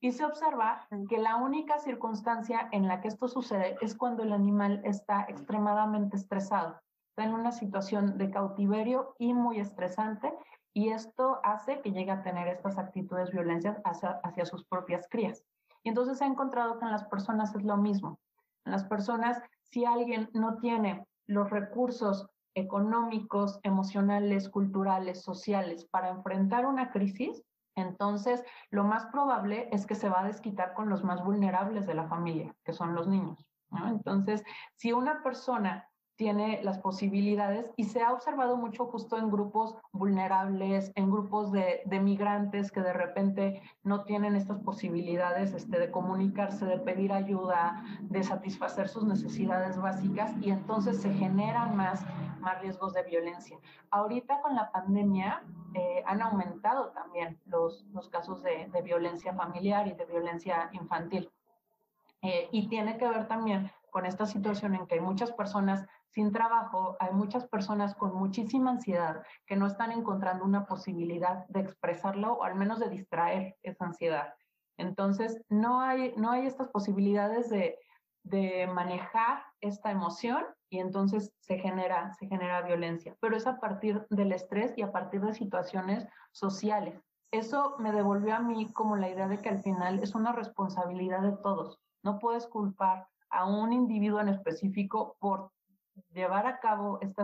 Y se observa que la única circunstancia en la que esto sucede es cuando el animal está extremadamente estresado, está en una situación de cautiverio y muy estresante, y esto hace que llegue a tener estas actitudes violencias hacia, hacia sus propias crías. Y entonces se ha encontrado que en las personas es lo mismo. En las personas, si alguien no tiene los recursos económicos, emocionales, culturales, sociales para enfrentar una crisis, entonces lo más probable es que se va a desquitar con los más vulnerables de la familia, que son los niños. Entonces, si una persona tiene las posibilidades y se ha observado mucho justo en grupos vulnerables, en grupos de, de migrantes que de repente no tienen estas posibilidades este, de comunicarse, de pedir ayuda, de satisfacer sus necesidades básicas y entonces se generan más, más riesgos de violencia. Ahorita con la pandemia eh, han aumentado también los, los casos de, de, violencia familiar y de violencia infantil. Eh, y tiene que ver también con esta situación en que hay muchas personas sin trabajo, hay muchas personas con muchísima ansiedad que no están encontrando una posibilidad de expresarlo o al menos de distraer esa ansiedad. Entonces, no hay, no hay estas posibilidades de, de manejar esta emoción y entonces se genera, se genera violencia. Pero es a partir del estrés y a partir de situaciones sociales. Eso me devolvió a mí como la idea de que al final es una responsabilidad de todos. No puedes culpar a un individuo en específico por llevar a cabo este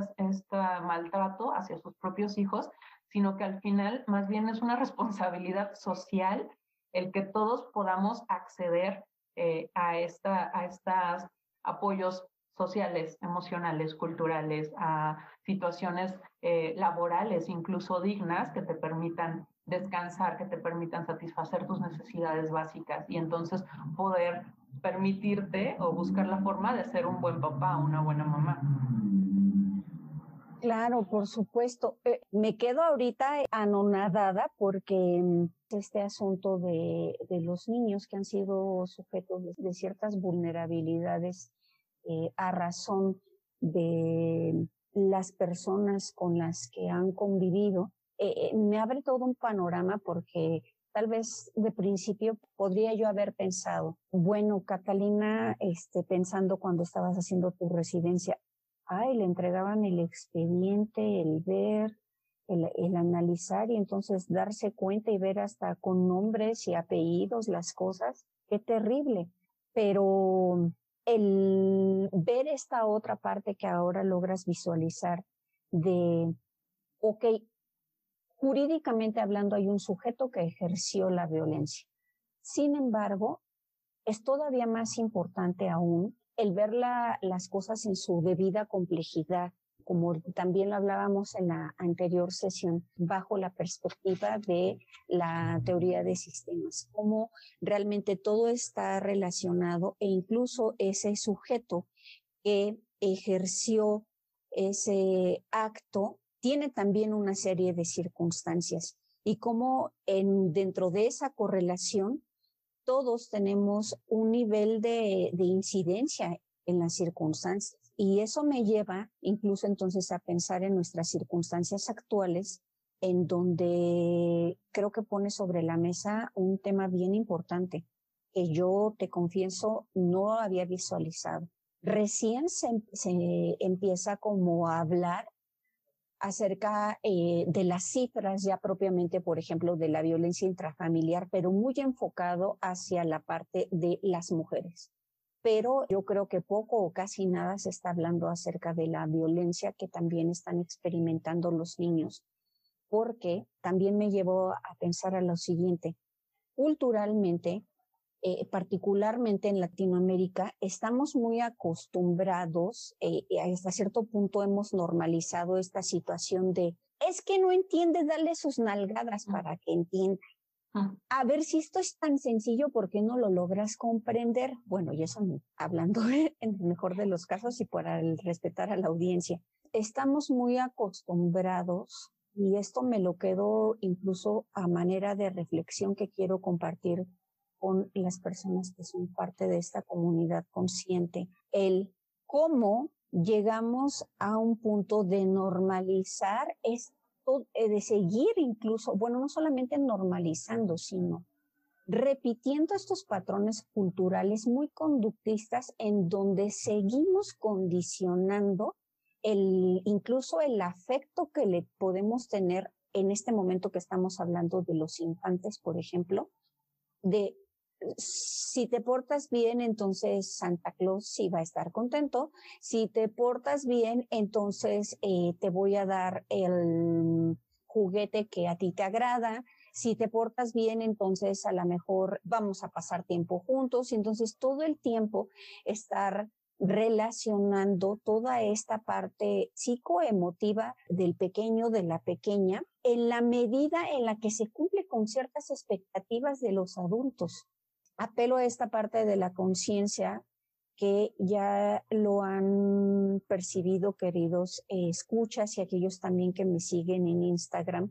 maltrato hacia sus propios hijos, sino que al final más bien es una responsabilidad social el que todos podamos acceder eh, a, esta, a estos apoyos sociales, emocionales, culturales, a situaciones eh, laborales, incluso dignas, que te permitan descansar, que te permitan satisfacer tus necesidades básicas y entonces poder permitirte o buscar la forma de ser un buen papá, una buena mamá. Claro, por supuesto. Eh, me quedo ahorita anonadada porque mm, este asunto de, de, los niños que han sido sujetos de, ciertas vulnerabilidades eh, a razón de las personas con las que han convivido, eh, me abre todo un panorama porque tal vez de principio podría yo haber pensado, bueno, Catalina, este, pensando cuando estabas haciendo tu residencia, ay, le entregaban el expediente, el ver, el, analizar y entonces darse cuenta y ver hasta con nombres y apellidos las cosas. Qué terrible. Pero el ver esta otra parte que ahora logras visualizar de, ok, jurídicamente hablando hay un sujeto que ejerció la violencia. Sin embargo, es todavía más importante aún el ver las cosas en su debida complejidad, como también lo hablábamos en la anterior sesión, bajo la perspectiva de la teoría de sistemas, cómo realmente todo está relacionado e incluso ese sujeto que ejerció ese acto tiene también una serie de circunstancias y cómo en, dentro de esa correlación todos tenemos un nivel de, incidencia en las circunstancias. Y eso me lleva incluso entonces a pensar en nuestras circunstancias actuales, en donde creo que pone sobre la mesa un tema bien importante que yo te confieso no había visualizado. Recién se, se empieza como a hablar acerca eh, de las cifras ya propiamente, por ejemplo, de la violencia intrafamiliar, pero muy enfocado hacia la parte de las mujeres. Pero yo creo que poco o casi nada se está hablando acerca de la violencia que también están experimentando los niños, porque también me llevó a pensar a lo siguiente. Culturalmente, eh, particularmente en Latinoamérica, estamos muy acostumbrados, eh, hasta cierto punto hemos normalizado esta situación de, es que no entiende, darle sus nalgadas para que entienda. A ver si esto es tan sencillo, ¿por qué no lo logras comprender? Bueno, y eso hablando en el mejor de los casos y para respetar a la audiencia. Estamos muy acostumbrados, y esto me lo quedo incluso a manera de reflexión que quiero compartir con las personas que son parte de esta comunidad consciente, el cómo llegamos a un punto de normalizar esto, eh, de seguir incluso, bueno, no solamente normalizando, sino repitiendo estos patrones culturales muy conductistas en donde seguimos condicionando el, incluso el afecto que le podemos tener en este momento que estamos hablando de los infantes, por ejemplo, de si te portas bien, entonces Santa Claus sí va a estar contento. Si te portas bien, entonces eh, te voy a dar el juguete que a ti te agrada. Si te portas bien, entonces a lo mejor vamos a pasar tiempo juntos. Y entonces todo el tiempo estar relacionando toda esta parte psicoemotiva del pequeño, de la pequeña, en la medida en la que se cumple con ciertas expectativas de los adultos apelo a esta parte de la conciencia que ya lo han percibido, queridos escuchas y aquellos también que me siguen en Instagram,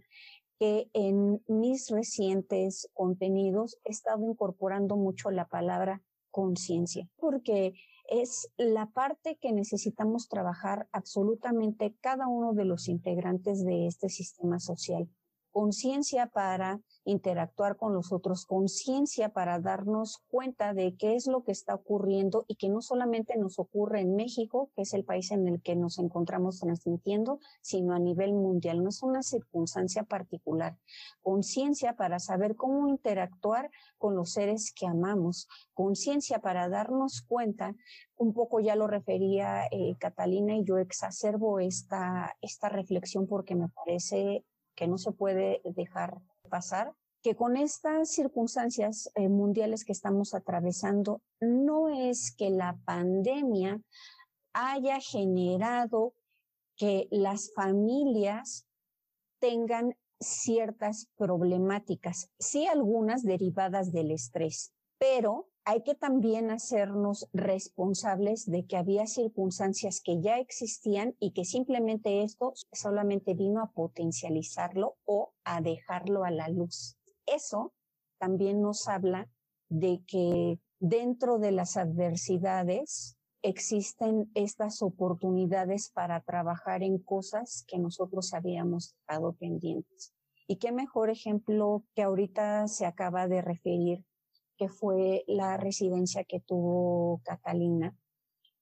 que en mis recientes contenidos he estado incorporando mucho la palabra conciencia, porque es la parte que necesitamos trabajar absolutamente cada uno de los integrantes de este sistema social. Conciencia para interactuar con los otros, conciencia para darnos cuenta de qué es lo que está ocurriendo y que no solamente nos ocurre en México, que es el país en el que nos encontramos transmitiendo, sino a nivel mundial. No es una circunstancia particular. Conciencia para saber cómo interactuar con los seres que amamos. Conciencia para darnos cuenta, un poco ya lo refería eh, Catalina y yo exacerbo esta, esta reflexión porque me parece que no se puede dejar pasar que con estas circunstancias eh, mundiales que estamos atravesando, no es que la pandemia haya generado que las familias tengan ciertas problemáticas, sí algunas derivadas del estrés, pero hay que también hacernos responsables de que había circunstancias que ya existían y que simplemente esto solamente vino a potencializarlo o a dejarlo a la luz. Eso también nos habla de que dentro de las adversidades existen estas oportunidades para trabajar en cosas que nosotros habíamos dejado pendientes. Y qué mejor ejemplo que ahorita se acaba de referir, que fue la residencia que tuvo Catalina,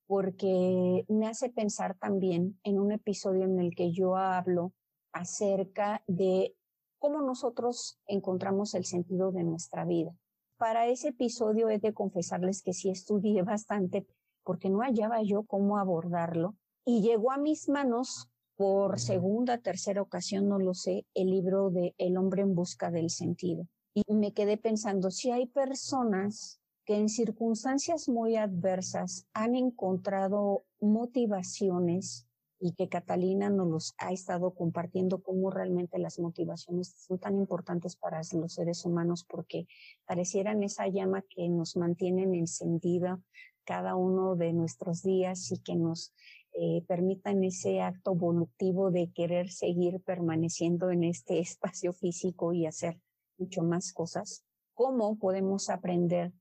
porque me hace pensar también en un episodio en el que yo hablo acerca de cómo nosotros encontramos el sentido de nuestra vida. Para ese episodio he de confesarles que sí estudié bastante porque no hallaba yo cómo abordarlo y llegó a mis manos por segunda, tercera ocasión, no lo sé, el libro de El hombre en busca del sentido. Y me quedé pensando, si hay personas que en circunstancias muy adversas han encontrado motivaciones y que Catalina nos los ha estado compartiendo cómo realmente las motivaciones son tan importantes para los seres humanos porque parecieran esa llama que nos mantiene encendida cada uno de nuestros días y que nos eh, permitan ese acto volutivo de querer seguir permaneciendo en este espacio físico y hacer mucho más cosas. ¿Cómo podemos aprender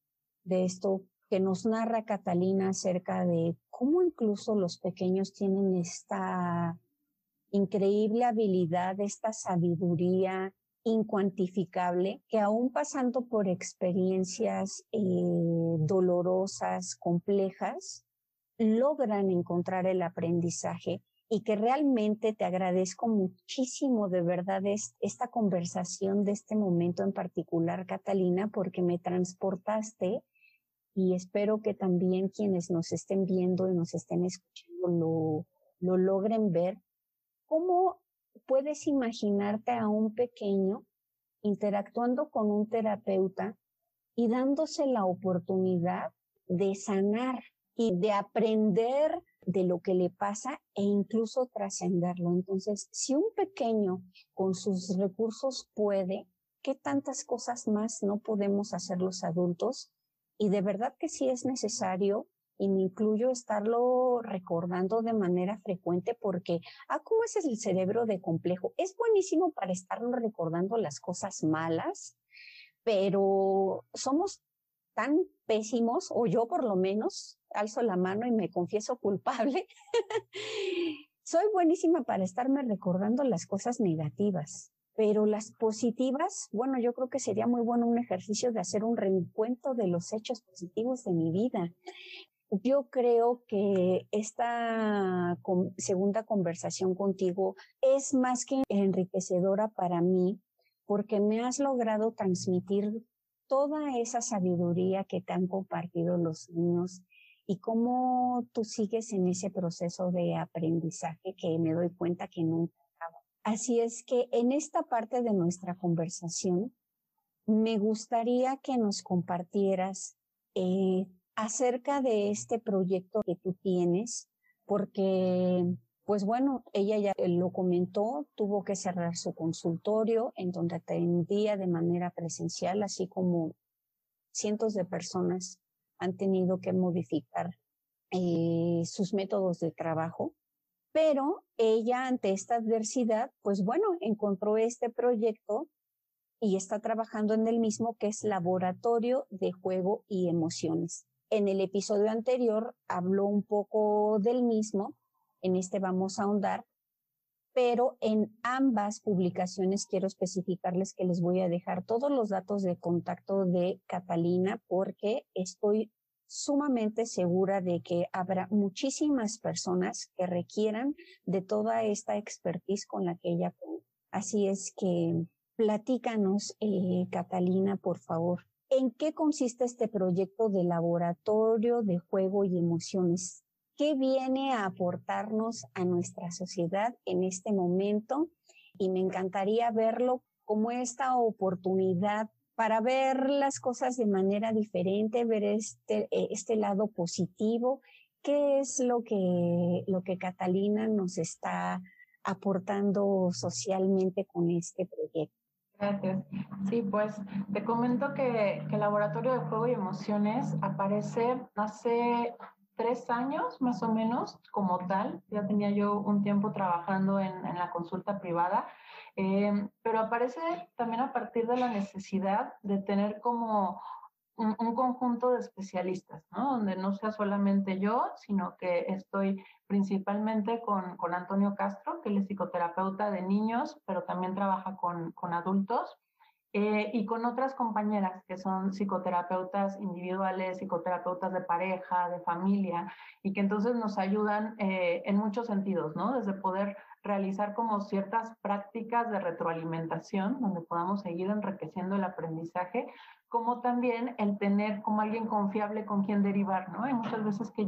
de esto que nos narra Catalina acerca de cómo incluso los pequeños tienen esta increíble habilidad, esta sabiduría, incuantificable que aún pasando por experiencias eh, dolorosas, complejas, logran encontrar el aprendizaje y que realmente te agradezco muchísimo de verdad esta conversación de este momento en particular, Catalina, porque me transportaste y espero que también quienes nos estén viendo y nos estén escuchando lo, lo logren ver, cómo puedes imaginarte a un pequeño interactuando con un terapeuta y dándose la oportunidad de sanar y de aprender de lo que le pasa e incluso trascenderlo. Entonces, si un pequeño con sus recursos puede, ¿qué tantas cosas más no podemos hacer los adultos? Y de verdad que sí es necesario y me incluyo estarlo recordando de manera frecuente porque, ah, ¿cómo es el cerebro de complejo? Es buenísimo para estarlo recordando las cosas malas, pero somos tan pésimos, o yo por lo menos, alzo la mano y me confieso culpable. Soy buenísima para estarme recordando las cosas negativas, pero las positivas, bueno, yo creo que sería muy bueno un ejercicio de hacer un reencuentro de los hechos positivos de mi vida. Yo creo que esta segunda conversación contigo es más que enriquecedora para mí porque me has logrado transmitir toda esa sabiduría que te han compartido los niños y cómo tú sigues en ese proceso de aprendizaje que me doy cuenta que nunca acaba. Así es que en esta parte de nuestra conversación me gustaría que nos compartieras eh, acerca de este proyecto que tú tienes, porque, pues bueno, ella ya lo comentó, tuvo que cerrar su consultorio en donde atendía de manera presencial, así como cientos de personas han tenido que modificar eh, sus métodos de trabajo. Pero ella ante esta adversidad, pues bueno, encontró este proyecto y está trabajando en el mismo que es Laboratorio de Juego y Emociones. En el episodio anterior habló un poco del mismo, en este vamos a ahondar, pero en ambas publicaciones quiero especificarles que les voy a dejar todos los datos de contacto de Catalina porque estoy sumamente segura de que habrá muchísimas personas que requieran de toda esta expertise con la que ella. Así es que platícanos, eh, Catalina, por favor. ¿En qué consiste este proyecto de laboratorio de juego y emociones? ¿Qué viene a aportarnos a nuestra sociedad en este momento? Y me encantaría verlo como esta oportunidad para ver las cosas de manera diferente, ver este, eh, este lado positivo. ¿Qué es lo que, lo que Catalina nos está aportando socialmente con este proyecto? Gracias. Sí, pues te comento que, el Laboratorio de Juego y Emociones aparece hace tres años más o menos como tal. Ya tenía yo un tiempo trabajando en, la consulta privada Em, pero aparece también a partir de la necesidad de tener como un, conjunto de especialistas, ¿no? Donde no sea solamente yo, sino que estoy principalmente con, con Antonio Castro, que él es psicoterapeuta de niños, pero también trabaja con, con adultos. Eh, y con otras compañeras que son psicoterapeutas individuales, psicoterapeutas de pareja, de familia, y que entonces nos ayudan eh, en muchos sentidos, ¿no? Desde poder realizar como ciertas prácticas de retroalimentación donde podamos seguir enriqueciendo el aprendizaje, como también el tener como alguien confiable con quien derivar, ¿no? Hay muchas veces que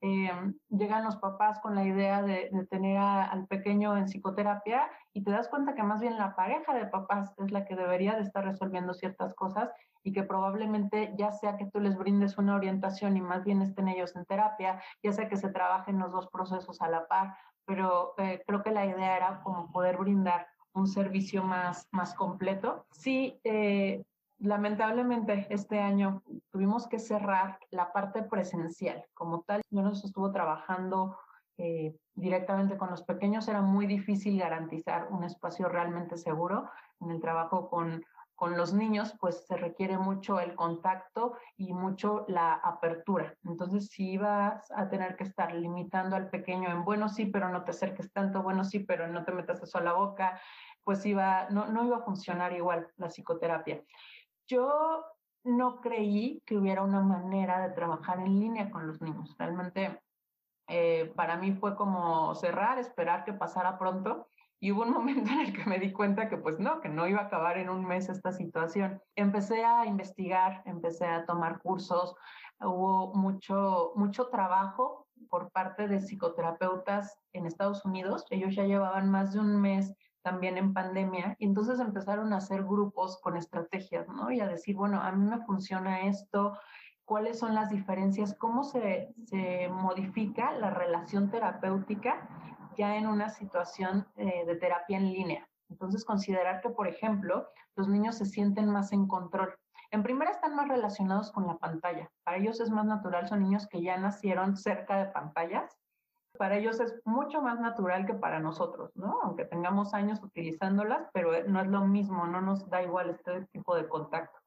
eh, llegan los papás con la idea de, tener al pequeño en psicoterapia y te das cuenta que más bien la pareja de papás es la que debería de estar resolviendo ciertas cosas y que probablemente ya sea que tú les brindes una orientación y más bien estén ellos en terapia, ya sea que se trabajen los dos procesos a la par, pero eh, creo que la idea era como poder brindar un servicio más, más completo. Sí, eh, lamentablemente este año tuvimos que cerrar la parte presencial como tal. No nos estuvo trabajando eh, directamente con los pequeños, era muy difícil garantizar un espacio realmente seguro en el trabajo con con los niños, pues se requiere mucho el contacto y mucho la apertura. Entonces, si vas a tener que estar limitando al pequeño en bueno sí, pero no te acerques tanto, bueno sí, pero no te metas eso a la boca, pues iba, no, no iba a funcionar igual la psicoterapia. Yo no creí que hubiera una manera de trabajar en línea con los niños. Realmente, eh, para mí fue como cerrar, esperar que pasara pronto y hubo un momento en el que me di cuenta que pues no, que no iba a acabar en un mes esta situación. Empecé a investigar, empecé a tomar cursos, hubo mucho, mucho trabajo por parte de psicoterapeutas en Estados Unidos. Ellos ya llevaban más de un mes también en pandemia y entonces empezaron a hacer grupos con estrategias, ¿no? Y a decir, bueno, a mí me funciona esto, cuáles son las diferencias, cómo se, se modifica la relación terapéutica ya en una situación eh, de terapia en línea. Entonces, considerar que, por ejemplo, los niños se sienten más en control. En primera, están más relacionados con la pantalla. Para ellos es más natural, son niños que ya nacieron cerca de pantallas. Para ellos es mucho más natural que para nosotros, ¿no? Aunque tengamos años utilizándolas, pero no es lo mismo, no nos da igual este tipo de contacto.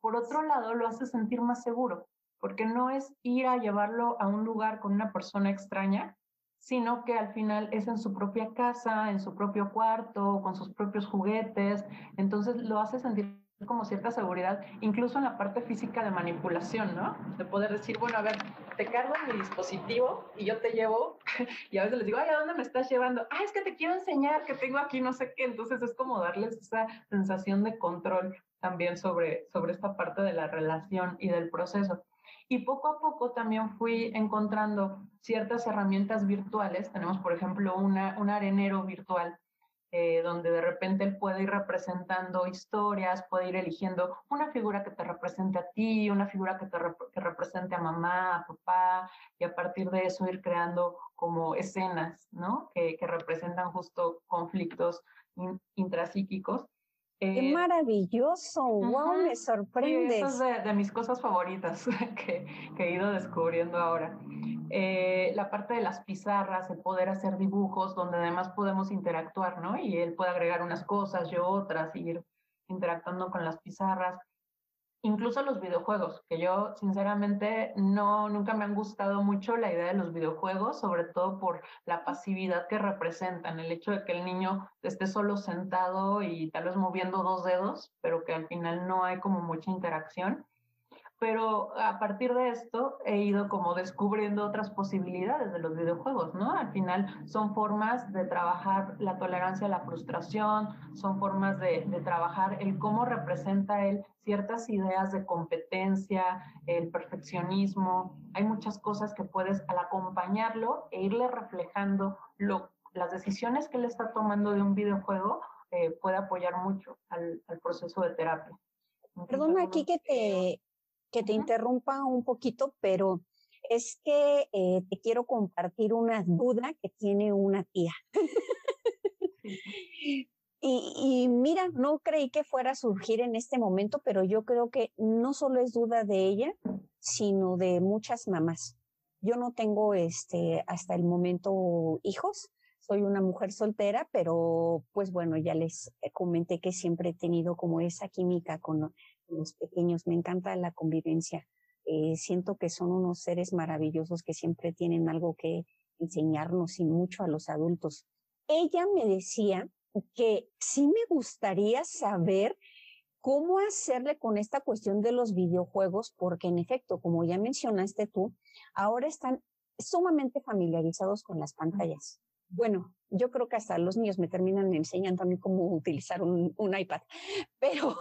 Por otro lado, lo hace sentir más seguro, porque no es ir a llevarlo a un lugar con una persona extraña sino que al final es en su propia casa, en su propio cuarto, con sus propios juguetes, entonces lo hace sentir como cierta seguridad, incluso en la parte física de manipulación, ¿no? De poder decir, bueno, a ver, te cargo en mi dispositivo y yo te llevo, y a veces les digo, ay, ¿a dónde me estás llevando? Ah, es que te quiero enseñar que tengo aquí no sé qué, entonces es como darles esa sensación de control también sobre, sobre esta parte de la relación y del proceso. Y poco a poco también fui encontrando ciertas herramientas virtuales. Tenemos, por ejemplo, una, un arenero virtual eh, donde de repente él puede ir representando historias, puede ir eligiendo una figura que te represente a ti, una figura que te que represente a mamá, a papá, y a partir de eso ir creando como escenas, ¿no? Que, que representan justo conflictos intrapsíquicos. ¡Qué eh, maravilloso! ¡Wow! Me sorprende. Sí, es de, mis cosas favoritas que, he ido descubriendo ahora. Eh, la parte de las pizarras, el poder hacer dibujos, donde además podemos interactuar, ¿no? Y él puede agregar unas cosas, yo otras, ir interactuando con las pizarras incluso los videojuegos, que yo sinceramente no, nunca me han gustado mucho la idea de los videojuegos, sobre todo por la pasividad que representan, el hecho de que el niño esté solo sentado y tal vez moviendo dos dedos, pero que al final no hay como mucha interacción pero a partir de esto he ido como descubriendo otras posibilidades de los videojuegos, ¿no? Al final son formas de trabajar la tolerancia a la frustración, son formas de, trabajar el cómo representa él ciertas ideas de competencia, el perfeccionismo. Hay muchas cosas que puedes al acompañarlo e irle reflejando lo, las decisiones que él está tomando de un videojuego, eh, puede apoyar mucho al, proceso de terapia. Perdona aquí que te, que te interrumpa un poquito, pero es que eh, te quiero compartir una duda que tiene una tía. Y, mira, no creí que fuera a surgir en este momento, pero yo creo que no solo es duda de ella, sino de muchas mamás. Yo no tengo este hasta el momento hijos, soy una mujer soltera, pero pues bueno, ya les comenté que siempre he tenido como esa química con, los pequeños. Me encanta la convivencia. Eh, siento que son unos seres maravillosos que siempre tienen algo que enseñarnos y mucho a los adultos. Ella me decía que sí me gustaría saber cómo hacerle con esta cuestión de los videojuegos, porque en efecto, como ya mencionaste tú, ahora están sumamente familiarizados con las pantallas. Bueno, yo creo que hasta los niños me terminan enseñando a mí cómo utilizar un, iPad, pero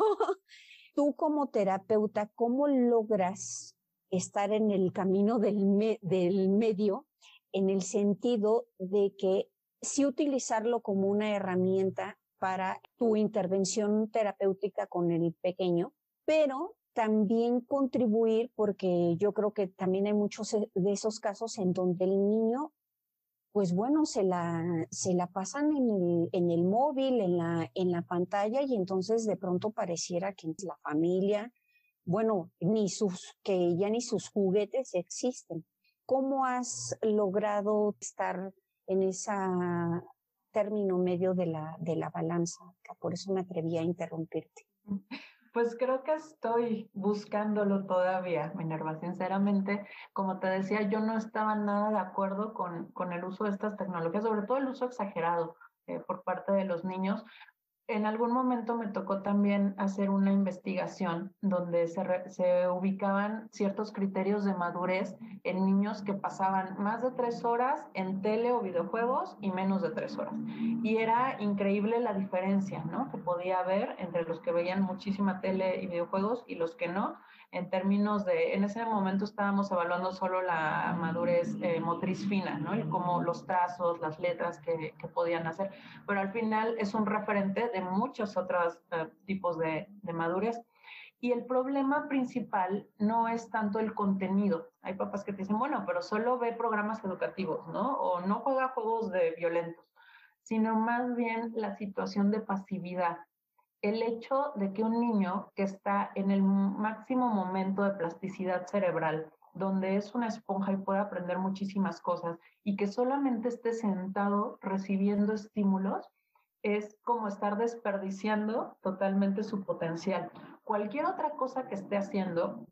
tú como terapeuta, ¿cómo logras estar en el camino del, del medio en el sentido de que sí utilizarlo como una herramienta para tu intervención terapéutica con el pequeño, pero también contribuir porque yo creo que también hay muchos e, de esos casos en donde el niño, pues bueno, se la, se la pasan en el, en el móvil, en la, en la pantalla y entonces de pronto pareciera que la familia, bueno, ni sus, que ya ni sus juguetes existen. ¿Cómo has logrado estar en ese término medio de la, de la balanza, por eso me atreví a interrumpirte. Pues creo que estoy buscándolo todavía, Minerva. Sinceramente, como te decía, yo no estaba nada de acuerdo con, con el uso de estas tecnologías, sobre todo el uso exagerado eh, por parte de los niños, en algún momento me tocó también hacer una investigación donde se, ubicaban ciertos criterios de madurez en niños que pasaban más de tres horas en tele o videojuegos y menos de tres horas. Y era increíble la diferencia ¿no? que podía haber entre los que veían muchísima tele y videojuegos y los que no en términos de, en ese momento estábamos evaluando solo la madurez eh, motriz fina, ¿no? Y como los trazos, las letras que, que, podían hacer, pero al final es un referente de muchos otros eh, tipos de, de madurez. Y el problema principal no es tanto el contenido. Hay papás que te dicen, bueno, pero solo ve programas educativos, ¿no? O no juega juegos de violentos, sino más bien la situación de pasividad el hecho de que un niño que está en el máximo momento de plasticidad cerebral, donde es una esponja y puede aprender muchísimas cosas, y que solamente esté sentado recibiendo estímulos, es como estar desperdiciando totalmente su potencial. Cualquier otra cosa que esté haciendo,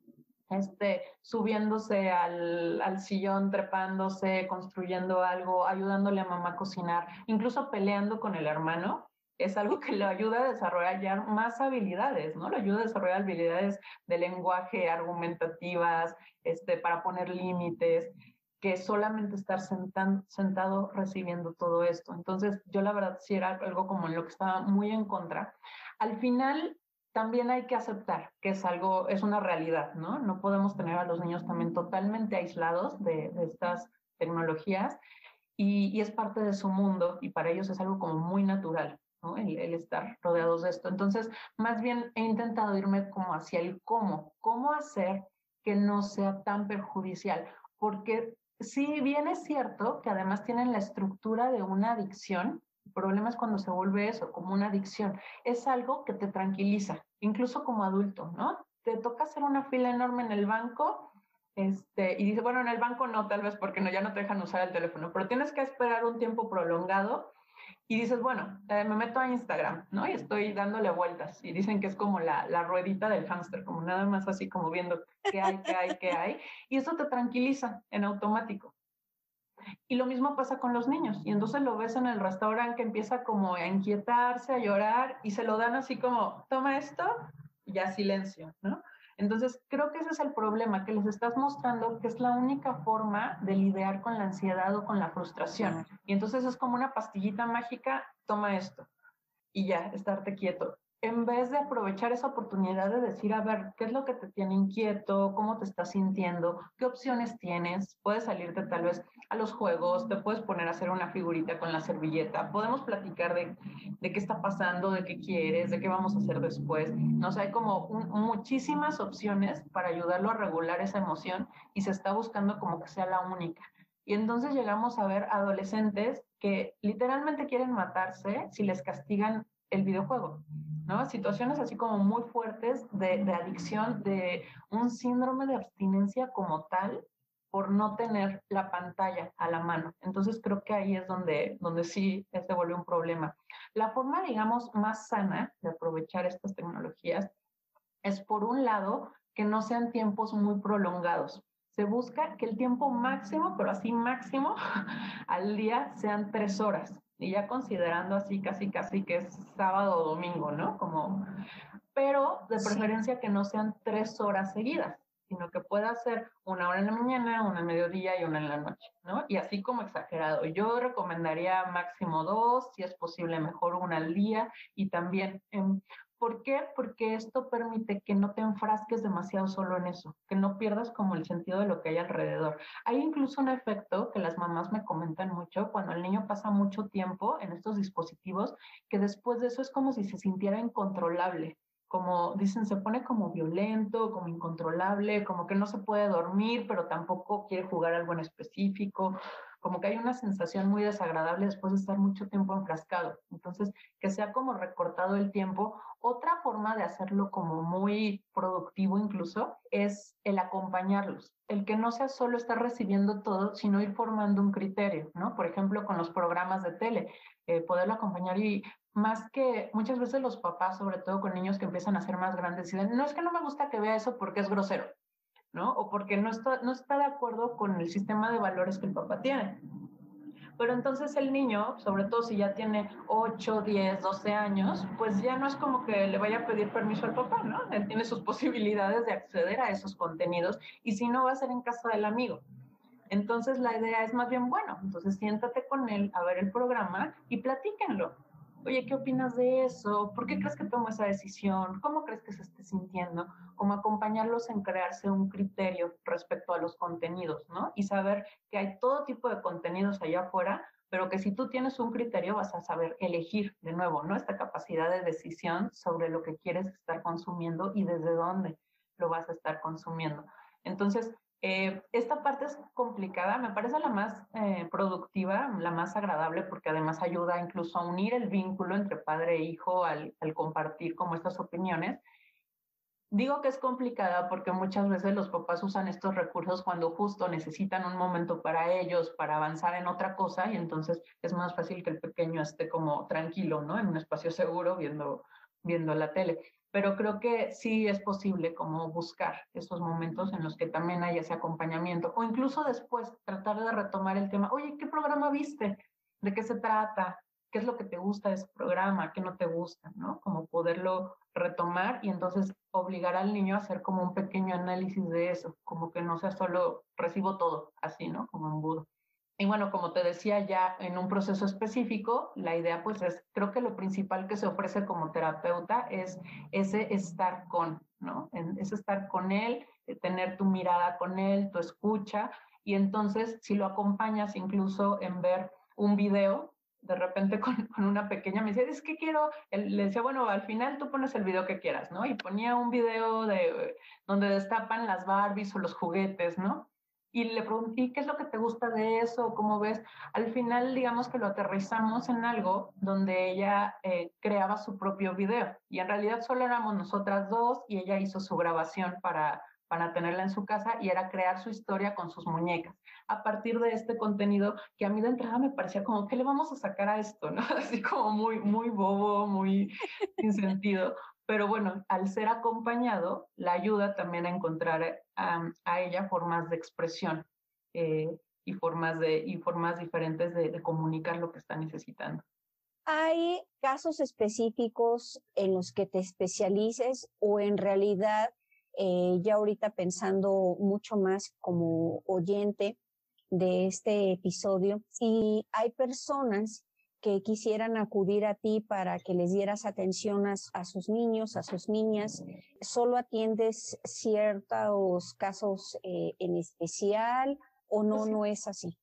este, subiéndose al, al, sillón, trepándose, construyendo algo, ayudándole a mamá a cocinar, incluso peleando con el hermano, es algo que le ayuda a desarrollar más habilidades, ¿no? Le ayuda a desarrollar habilidades de lenguaje, argumentativas, este, para poner límites, que solamente estar sentado recibiendo todo esto. Entonces, yo la verdad sí era algo como en lo que estaba muy en contra. Al final, también hay que aceptar que es algo, es una realidad, ¿no? No podemos tener a los niños también totalmente aislados de, estas tecnologías y, y, es parte de su mundo y para ellos es algo como muy natural. El, estar rodeados de esto. Entonces, más bien he intentado irme como hacia el cómo, cómo hacer que no sea tan perjudicial, porque si bien es cierto que además tienen la estructura de una adicción, el problema es cuando se vuelve eso, como una adicción, es algo que te tranquiliza, incluso como adulto, ¿no? Te toca hacer una fila enorme en el banco este, y dice, bueno, en el banco no, tal vez porque no, ya no te dejan usar el teléfono, pero tienes que esperar un tiempo prolongado y dices, bueno, eh, me meto a Instagram, ¿no? Y estoy dándole vueltas. Y dicen que es como la, la ruedita del hámster, como nada más así como viendo qué hay, qué hay, qué hay. Y eso te tranquiliza en automático. Y lo mismo pasa con los niños. Y entonces lo ves en el restaurante que empieza como a inquietarse, a llorar, y se lo dan así como, toma esto, y ya silencio, ¿no? Entonces, creo que ese es el problema, que les estás mostrando que es la única forma de lidiar con la ansiedad o con la frustración. Y entonces es como una pastillita mágica, toma esto y ya, estarte quieto. En vez de aprovechar esa oportunidad de decir, a ver, ¿qué es lo que te tiene inquieto? ¿Cómo te estás sintiendo? ¿Qué opciones tienes? Puedes salirte tal vez a los juegos, te puedes poner a hacer una figurita con la servilleta, podemos platicar de, qué está pasando, de qué quieres, de qué vamos a hacer después. No hay como muchísimas opciones para ayudarlo a regular esa emoción y se está buscando como que sea la única. Y entonces llegamos a ver adolescentes que literalmente quieren matarse si les castigan el videojuego. Situaciones así como muy fuertes de, de adicción, de un síndrome de abstinencia como tal por no tener la pantalla a la mano. Entonces creo que ahí es donde, donde sí se vuelve un problema. La forma, digamos, más sana de aprovechar estas tecnologías es, por un lado, que no sean tiempos muy prolongados. Se busca que el tiempo máximo, pero así máximo, al día sean tres horas y ya considerando así casi casi que es sábado o domingo, ¿no? Como, pero de preferencia que no sean tres horas seguidas, sino que pueda ser una hora en la mañana, una en mediodía y una en la noche, ¿no? Y así como exagerado. Yo recomendaría máximo dos, si es posible mejor una al día y también en ¿Por qué? Porque esto permite que no te enfrasques demasiado solo en eso, que no pierdas como el sentido de lo que hay alrededor. Hay incluso un efecto que las mamás me comentan mucho cuando el niño pasa mucho tiempo en estos dispositivos, que después de eso es como si se sintiera incontrolable, como dicen, se pone como violento, como incontrolable, como que no se puede dormir, pero tampoco quiere jugar algo en específico como que hay una sensación muy desagradable después de estar mucho tiempo enfrascado. Entonces, que sea como recortado el tiempo. Otra forma de hacerlo como muy productivo incluso es el acompañarlos. El que no sea solo estar recibiendo todo, sino ir formando un criterio, ¿no? Por ejemplo, con los programas de tele, eh, poderlo acompañar y más que muchas veces los papás, sobre todo con niños que empiezan a ser más grandes, dicen, no es que no me gusta que vea eso porque es grosero. ¿No? O porque no está, no está de acuerdo con el sistema de valores que el papá tiene. Pero entonces el niño, sobre todo si ya tiene 8, 10, 12 años, pues ya no es como que le vaya a pedir permiso al papá, ¿no? Él tiene sus posibilidades de acceder a esos contenidos y si no va a ser en casa del amigo. Entonces la idea es más bien, bueno, entonces siéntate con él a ver el programa y platíquenlo oye, ¿qué opinas de eso? ¿Por qué crees que tomó esa decisión? ¿Cómo crees que se esté sintiendo? Como acompañarlos en crearse un criterio respecto a los contenidos, ¿no? Y saber que hay todo tipo de contenidos allá afuera, pero que si tú tienes un criterio vas a saber elegir de nuevo, ¿no? Esta capacidad de decisión sobre lo que quieres estar consumiendo y desde dónde lo vas a estar consumiendo. Entonces, eh, esta parte es complicada, me parece la más eh, productiva, la más agradable, porque además ayuda incluso a unir el vínculo entre padre e hijo al, al, compartir como estas opiniones. Digo que es complicada porque muchas veces los papás usan estos recursos cuando justo necesitan un momento para ellos, para avanzar en otra cosa, y entonces es más fácil que el pequeño esté como tranquilo, ¿no? En un espacio seguro viendo, viendo la tele pero creo que sí es posible como buscar esos momentos en los que también haya ese acompañamiento o incluso después tratar de retomar el tema, oye, ¿qué programa viste? ¿De qué se trata? ¿Qué es lo que te gusta de ese programa? ¿Qué no te gusta? ¿No? Como poderlo retomar y entonces obligar al niño a hacer como un pequeño análisis de eso, como que no sea solo recibo todo, así, ¿no? Como embudo. Y bueno, como te decía ya en un proceso específico, la idea pues es, creo que lo principal que se ofrece como terapeuta es ese estar con, ¿no? Es estar con él, eh, tener tu mirada con él, tu escucha, y entonces si lo acompañas incluso en ver un video, de repente con, con una pequeña, me decía, es que quiero, le decía, bueno, al final tú pones el video que quieras, ¿no? Y ponía un video de donde destapan las Barbies o los juguetes, ¿no? Y le pregunté, ¿qué es lo que te gusta de eso? ¿Cómo ves? Al final, digamos que lo aterrizamos en algo donde ella eh, creaba su propio video y en realidad solo éramos nosotras dos y ella hizo su grabación para, para tenerla en su casa y era crear su historia con sus muñecas. A partir de este contenido que a mí de entrada me parecía como, ¿qué le vamos a sacar a esto? ¿no? Así como muy, muy bobo, muy sin sentido pero bueno, al ser acompañado, la ayuda también a encontrar a ella formas de expresión eh, y, formas de, y formas diferentes de, comunicar lo que está necesitando. ¿Hay casos específicos en los que te especialices o en realidad, eh, ya ahorita pensando mucho más como oyente de este episodio, si hay personas que quisieran acudir a ti para que les dieras atención a, sus niños, a sus niñas, ¿solo atiendes ciertos casos eh, en especial o no, no es así?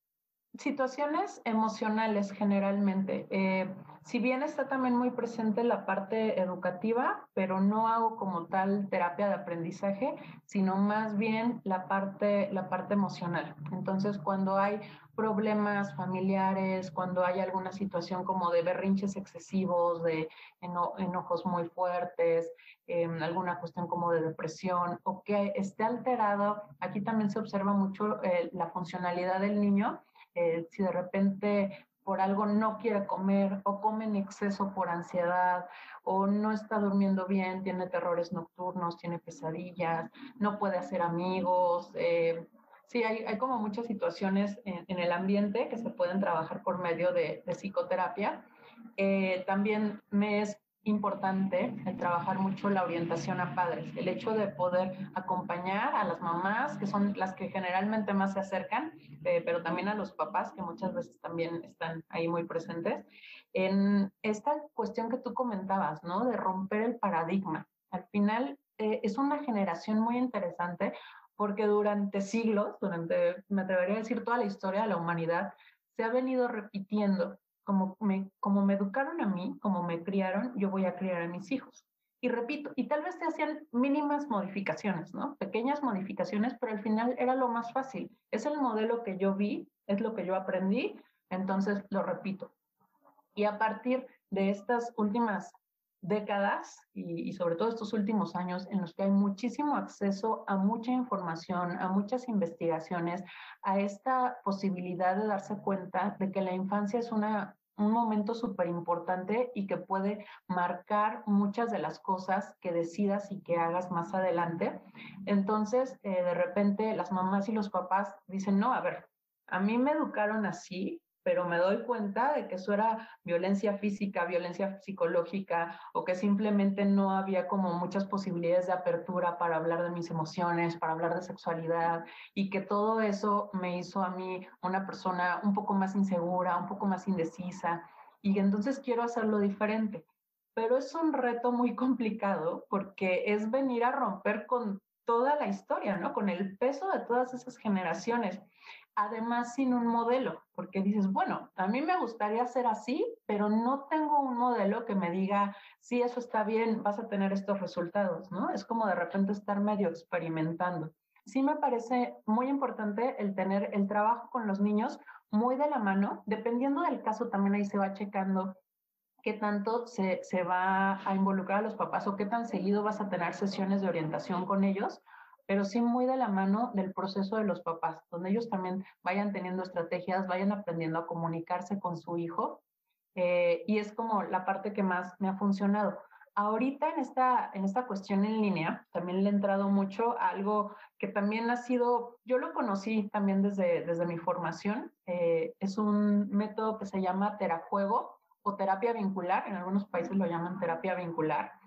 Situaciones emocionales generalmente. Eh, si bien está también muy presente la parte educativa, pero no hago como tal terapia de aprendizaje, sino más bien la parte, la parte emocional. Entonces, cuando hay problemas familiares, cuando hay alguna situación como de berrinches excesivos, de enojos muy fuertes, em, alguna cuestión como de depresión o que esté alterado, aquí también se observa mucho eh, la funcionalidad del niño. Eh, si de repente por algo no quiere comer o come en exceso por ansiedad o no está durmiendo bien, tiene terrores nocturnos, tiene pesadillas, no puede hacer amigos, eh, Sí, hay, hay, como muchas situaciones en, el ambiente que se pueden trabajar por medio de, de psicoterapia. Eh, también me es importante el trabajar mucho la orientación a padres, el hecho de poder acompañar a las mamás, que son las que generalmente más se acercan, eh, pero también a los papás, que muchas veces también están ahí muy presentes, en esta cuestión que tú comentabas, ¿no? De romper el paradigma. Al final eh, es una generación muy interesante porque durante siglos, durante, me atrevería a decir, toda la historia de la humanidad, se ha venido repitiendo, como me, como me educaron a mí, como me criaron, yo voy a criar a mis hijos. Y repito, y tal vez se hacían mínimas modificaciones, ¿no? Pequeñas modificaciones, pero al final era lo más fácil. Es el modelo que yo vi, es lo que yo aprendí, entonces lo repito. Y a partir de estas últimas décadas y, sobre todo estos últimos años en los que hay muchísimo acceso a mucha información, a muchas investigaciones, a esta posibilidad de darse cuenta de que la infancia es una, un momento súper importante y que puede marcar muchas de las cosas que decidas y que hagas más adelante. Entonces, eh, de repente las mamás y los papás dicen, no, a ver, a mí me educaron así, pero me doy cuenta de que eso era violencia física, violencia psicológica, o que simplemente no había como muchas posibilidades de apertura para hablar de mis emociones, para hablar de sexualidad, y que todo eso me hizo a mí una persona un poco más insegura, un poco más indecisa, y entonces quiero hacerlo diferente. Pero es un reto muy complicado porque es venir a romper con toda la historia, ¿no? Con el peso de todas esas generaciones además sin un modelo, porque dices, bueno, a mí me gustaría ser así, pero no tengo un modelo que me diga, si eso está bien, vas a tener estos resultados, ¿no? Es como de repente estar medio experimentando. Sí me parece muy importante el tener el trabajo con los niños muy de la mano, dependiendo del caso también ahí se va checando qué tanto se, se va a involucrar a los papás o qué tan seguido vas a tener sesiones de orientación con ellos pero sí muy de la mano del proceso de los papás, donde ellos también vayan teniendo estrategias, vayan aprendiendo a comunicarse con su hijo. Eh, y es como la parte que más me ha funcionado. Ahorita en esta, en esta cuestión en línea, también le he entrado mucho a algo que también ha sido, yo lo conocí también desde, desde mi formación, eh, es un método que se llama terajuego o terapia vincular, en algunos países lo llaman terapia vincular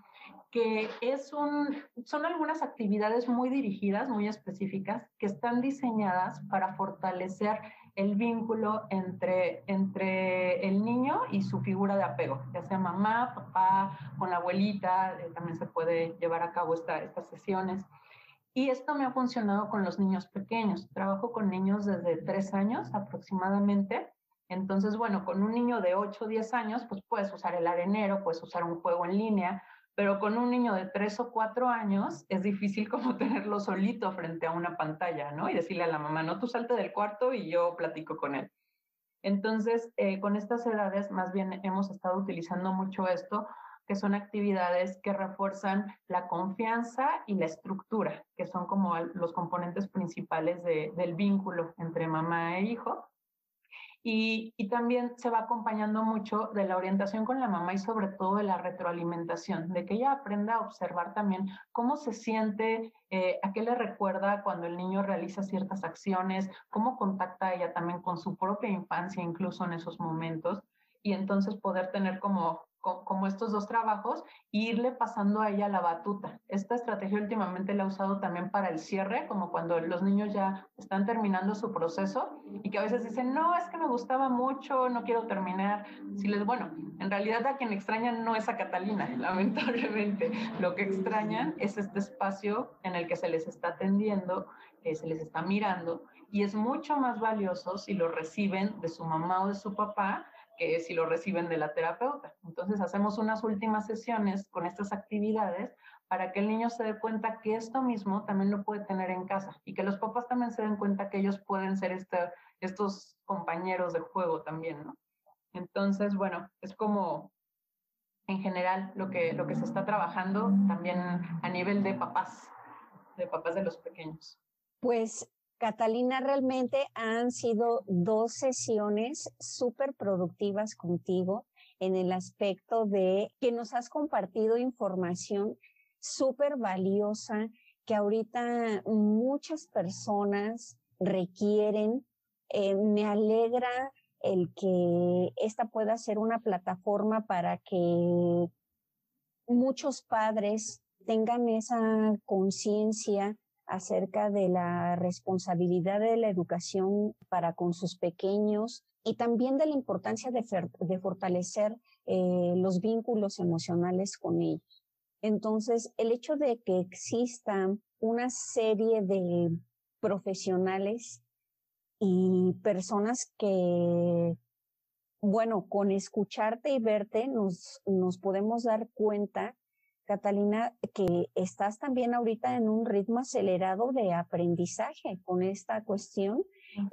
que son algunas actividades muy dirigidas, muy específicas, que están diseñadas para fortalecer el vínculo entre, entre el niño y su figura de apego, ya sea mamá, papá, con la abuelita, eh, también se puede llevar a cabo esta, estas sesiones. Y esto me ha funcionado con los niños pequeños. Trabajo con niños desde tres años aproximadamente. Entonces, bueno, con un niño de 8 o 10 años, pues puedes usar el arenero, puedes usar un juego en línea, pero con un niño de tres o cuatro años es difícil como tenerlo solito frente a una pantalla, ¿no? Y decirle a la mamá, no, tú salte del cuarto y yo platico con él. Entonces, eh, con estas edades, más bien hemos estado utilizando mucho esto, que son actividades que refuerzan la confianza y la estructura, que son como los componentes principales del vínculo entre mamá e hijo. Y, también se va acompañando mucho de la orientación con la mamá y sobre todo de la retroalimentación, de que ella aprenda a observar también cómo se siente, eh, a qué le recuerda cuando el niño realiza ciertas acciones, cómo contacta ella también con su propia infancia incluso en esos momentos y entonces poder tener como como estos dos trabajos e irle pasando a ella la batuta. Esta estrategia últimamente la he usado también para el cierre, como cuando los niños ya están terminando su proceso y que a veces dicen, no, es que me gustaba mucho, no quiero terminar. Si les, bueno, en realidad a quien extrañan no es a Catalina, lamentablemente. Lo que extrañan es este espacio en el que se les está atendiendo, que se les está mirando y es mucho más valioso si lo reciben de su mamá o de su papá si lo reciben de la terapeuta. Entonces hacemos unas últimas sesiones con estas actividades para que el niño se dé cuenta que esto mismo también lo puede tener en casa y que los papás también se den cuenta que ellos pueden ser estos compañeros de juego también, ¿no? Entonces, bueno, es como en general lo que, lo que se está trabajando también a nivel de papás, de papás de los pequeños. Pues Catalina, realmente han sido dos sesiones súper productivas contigo en el aspecto de que nos has compartido información súper valiosa que ahorita muchas personas requieren. Eh, me alegra el que esta pueda ser una plataforma para que muchos padres tengan esa conciencia acerca de la responsabilidad de la educación para con sus pequeños y también de la importancia de, fortalecer eh, los vínculos emocionales con ellos. Entonces, el hecho de que exista una serie de profesionales y personas que, bueno, con escucharte y verte nos podemos dar cuenta Catalina, que estás también ahorita en un ritmo acelerado de aprendizaje con esta cuestión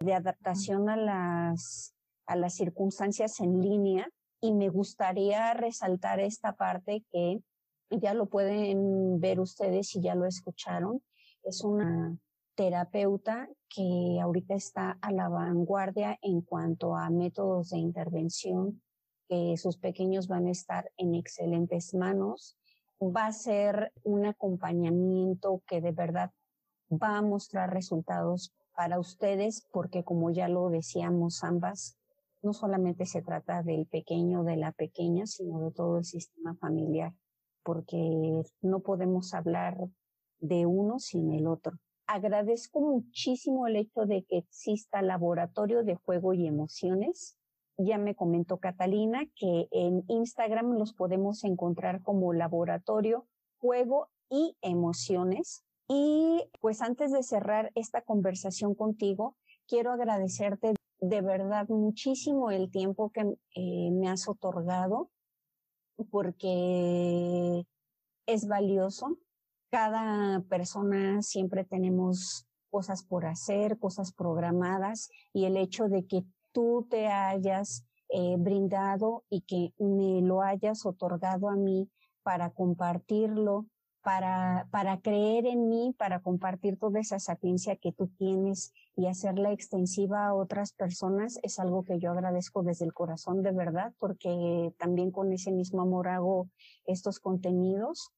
de adaptación a las, a las circunstancias en línea. Y me gustaría resaltar esta parte que ya lo pueden ver ustedes si ya lo escucharon. Es una terapeuta que ahorita está a la vanguardia en cuanto a métodos de intervención, que sus pequeños van a estar en excelentes manos va a ser un acompañamiento que de verdad va a mostrar resultados para ustedes, porque como ya lo decíamos ambas, no solamente se trata del pequeño, de la pequeña, sino de todo el sistema familiar, porque no podemos hablar de uno sin el otro. Agradezco muchísimo el hecho de que exista laboratorio de juego y emociones ya me comentó Catalina que en Instagram los podemos encontrar como laboratorio, juego y emociones. Y pues antes de cerrar esta conversación contigo, quiero agradecerte de verdad muchísimo el tiempo que eh, me has otorgado porque es valioso. Cada persona siempre tenemos cosas por hacer, cosas programadas y el hecho de que tú te hayas eh, brindado y que me lo hayas otorgado a mí para compartirlo, para, para creer en mí, para compartir toda esa sapiencia que tú tienes y hacerla extensiva a otras personas, es algo que yo agradezco desde el corazón de verdad, porque también con ese mismo amor hago estos contenidos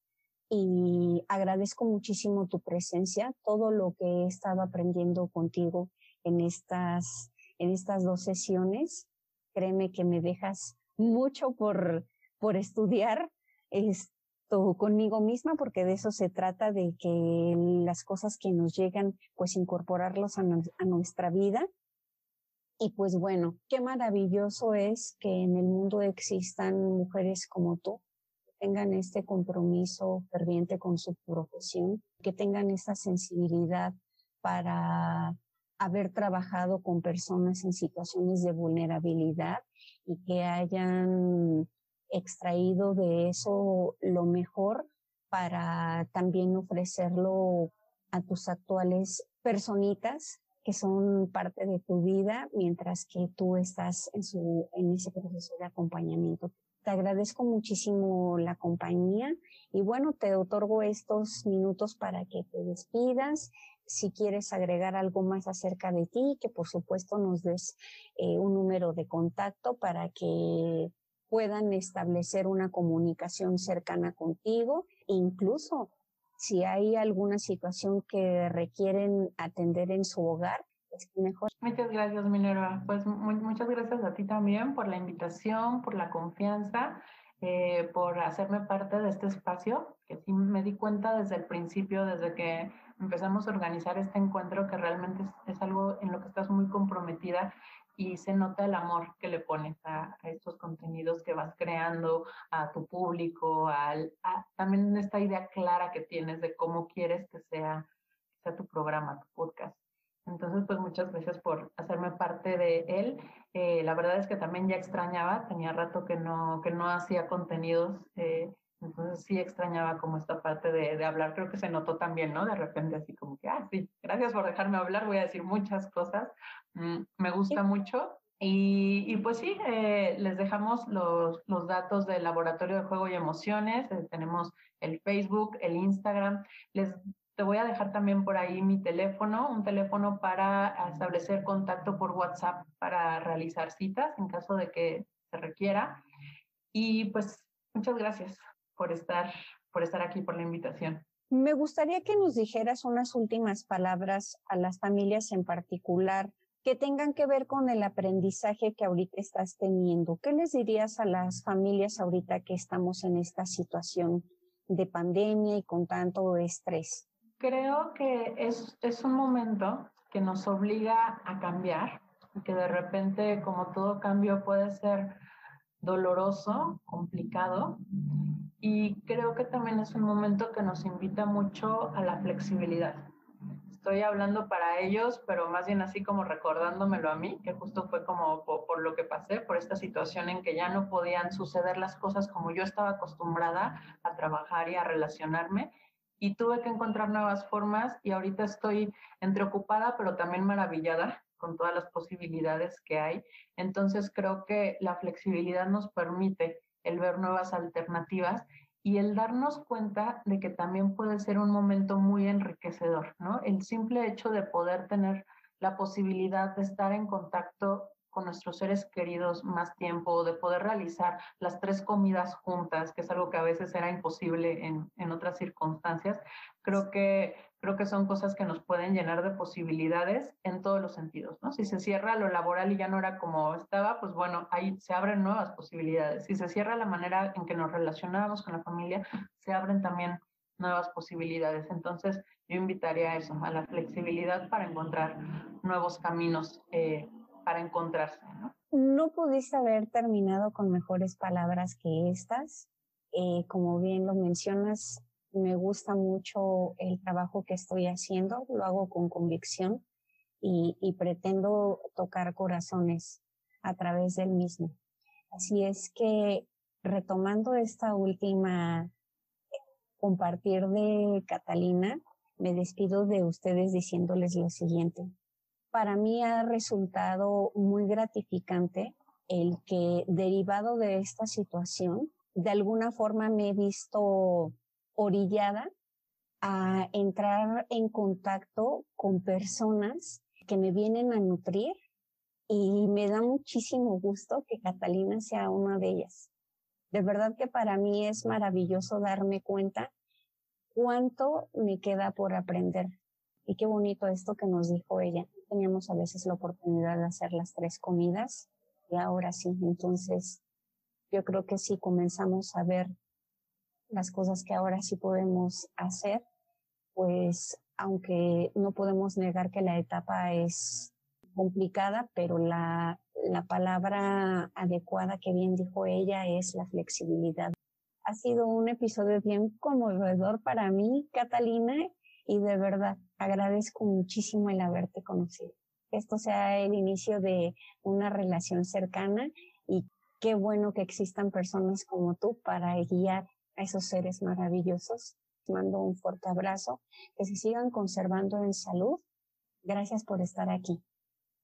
y agradezco muchísimo tu presencia, todo lo que he estado aprendiendo contigo en estas en estas dos sesiones. Créeme que me dejas mucho por, por estudiar esto conmigo misma, porque de eso se trata, de que las cosas que nos llegan, pues incorporarlos a, a nuestra vida. Y pues bueno, qué maravilloso es que en el mundo existan mujeres como tú, que tengan este compromiso ferviente con su profesión, que tengan esta sensibilidad para haber trabajado con personas en situaciones de vulnerabilidad y que hayan extraído de eso lo mejor para también ofrecerlo a tus actuales personitas que son parte de tu vida mientras que tú estás en su en ese proceso de acompañamiento. Te agradezco muchísimo la compañía y bueno, te otorgo estos minutos para que te despidas si quieres agregar algo más acerca de ti, que por supuesto nos des eh, un número de contacto para que puedan establecer una comunicación cercana contigo, incluso si hay alguna situación que requieren atender en su hogar, es mejor. Muchas gracias, Minerva. Pues muchas gracias a ti también por la invitación, por la confianza eh, por hacerme parte de este espacio, que sí me di cuenta desde el principio, desde que empezamos a organizar este encuentro, que realmente es, algo en lo que estás muy comprometida y se nota el amor que le pones a, estos contenidos que vas creando, a tu público, al, a, también esta idea clara que tienes de cómo quieres que sea, que sea tu programa, tu podcast. Entonces, pues muchas gracias por hacerme parte de él. Eh, la verdad es que también ya extrañaba, tenía rato que no, que no hacía contenidos, eh, entonces sí extrañaba como esta parte de, de, hablar, creo que se notó también, ¿no? De repente así como que, ah, sí, gracias por dejarme hablar, voy a decir muchas cosas, mm, me gusta mucho. Y, y, pues sí, eh, les dejamos los, los, datos del Laboratorio de Juego y Emociones. tenemos el Facebook, el Instagram. Les te voy a dejar también por ahí mi teléfono, un teléfono para establecer contacto por WhatsApp para realizar citas en caso de que se requiera. Y pues muchas gracias por estar, por estar aquí, por la invitación. Me gustaría que nos dijeras unas últimas palabras a las familias en particular que tengan que ver con el aprendizaje que ahorita estás teniendo. ¿Qué les dirías a las familias ahorita que estamos en esta situación de pandemia y con tanto estrés? Creo que es, es un momento que nos obliga a cambiar y que de repente, como todo cambio, puede ser doloroso, complicado. Y creo que también es un momento que nos invita mucho a la flexibilidad. Estoy hablando para ellos, pero más bien así como recordándomelo a mí, que justo fue como por, por, lo que pasé, por esta situación en que ya no podían suceder las cosas como yo estaba acostumbrada a trabajar y a relacionarme y tuve que encontrar nuevas formas y ahorita estoy entre ocupada pero también maravillada con todas las posibilidades que hay. Entonces creo que la flexibilidad nos permite el ver nuevas alternativas y el darnos cuenta de que también puede ser un momento muy enriquecedor, ¿no? El simple hecho de poder tener la posibilidad de estar en contacto con nuestros seres queridos más tiempo, de poder realizar las tres comidas juntas, que es algo que a veces era imposible en, en otras circunstancias, creo que, creo que son cosas que nos pueden llenar de posibilidades en todos los sentidos, ¿no? Si se cierra lo laboral y ya no era como estaba, pues bueno, ahí se abren nuevas posibilidades. Si se cierra la manera en que nos relacionamos con la familia, se abren también nuevas posibilidades. Entonces, yo invitaría a eso, a la flexibilidad para encontrar nuevos caminos eh, para. ¿no? pudiste haber terminado con mejores palabras que estas. Eh, como bien lo mencionas, me gusta mucho el trabajo que estoy haciendo, lo hago con convicción y, y pretendo tocar corazones a través del mismo. Así es que retomando esta última compartir de Catalina, me despido de ustedes diciéndoles lo siguiente para mí ha resultado muy gratificante el que derivado de esta situación, de alguna forma me he visto orillada a entrar en contacto con personas que me vienen a nutrir y me da muchísimo gusto que Catalina sea una de ellas. De verdad que para mí es maravilloso darme cuenta cuánto me queda por aprender. Y qué bonito esto que nos dijo ella teníamos a veces la oportunidad de hacer las tres comidas y ahora sí. Entonces, yo creo que si comenzamos a ver las cosas que ahora sí podemos hacer, pues aunque no podemos negar que la etapa es complicada, pero la, la palabra adecuada que bien dijo ella es la flexibilidad. Ha sido un episodio bien conmovedor para mí, Catalina, y de verdad agradezco muchísimo el haberte conocido. Esto sea el inicio de una relación cercana y qué bueno que existan personas como tú para guiar a esos seres maravillosos. Mando un fuerte abrazo, que se sigan conservando en salud. Gracias por estar aquí.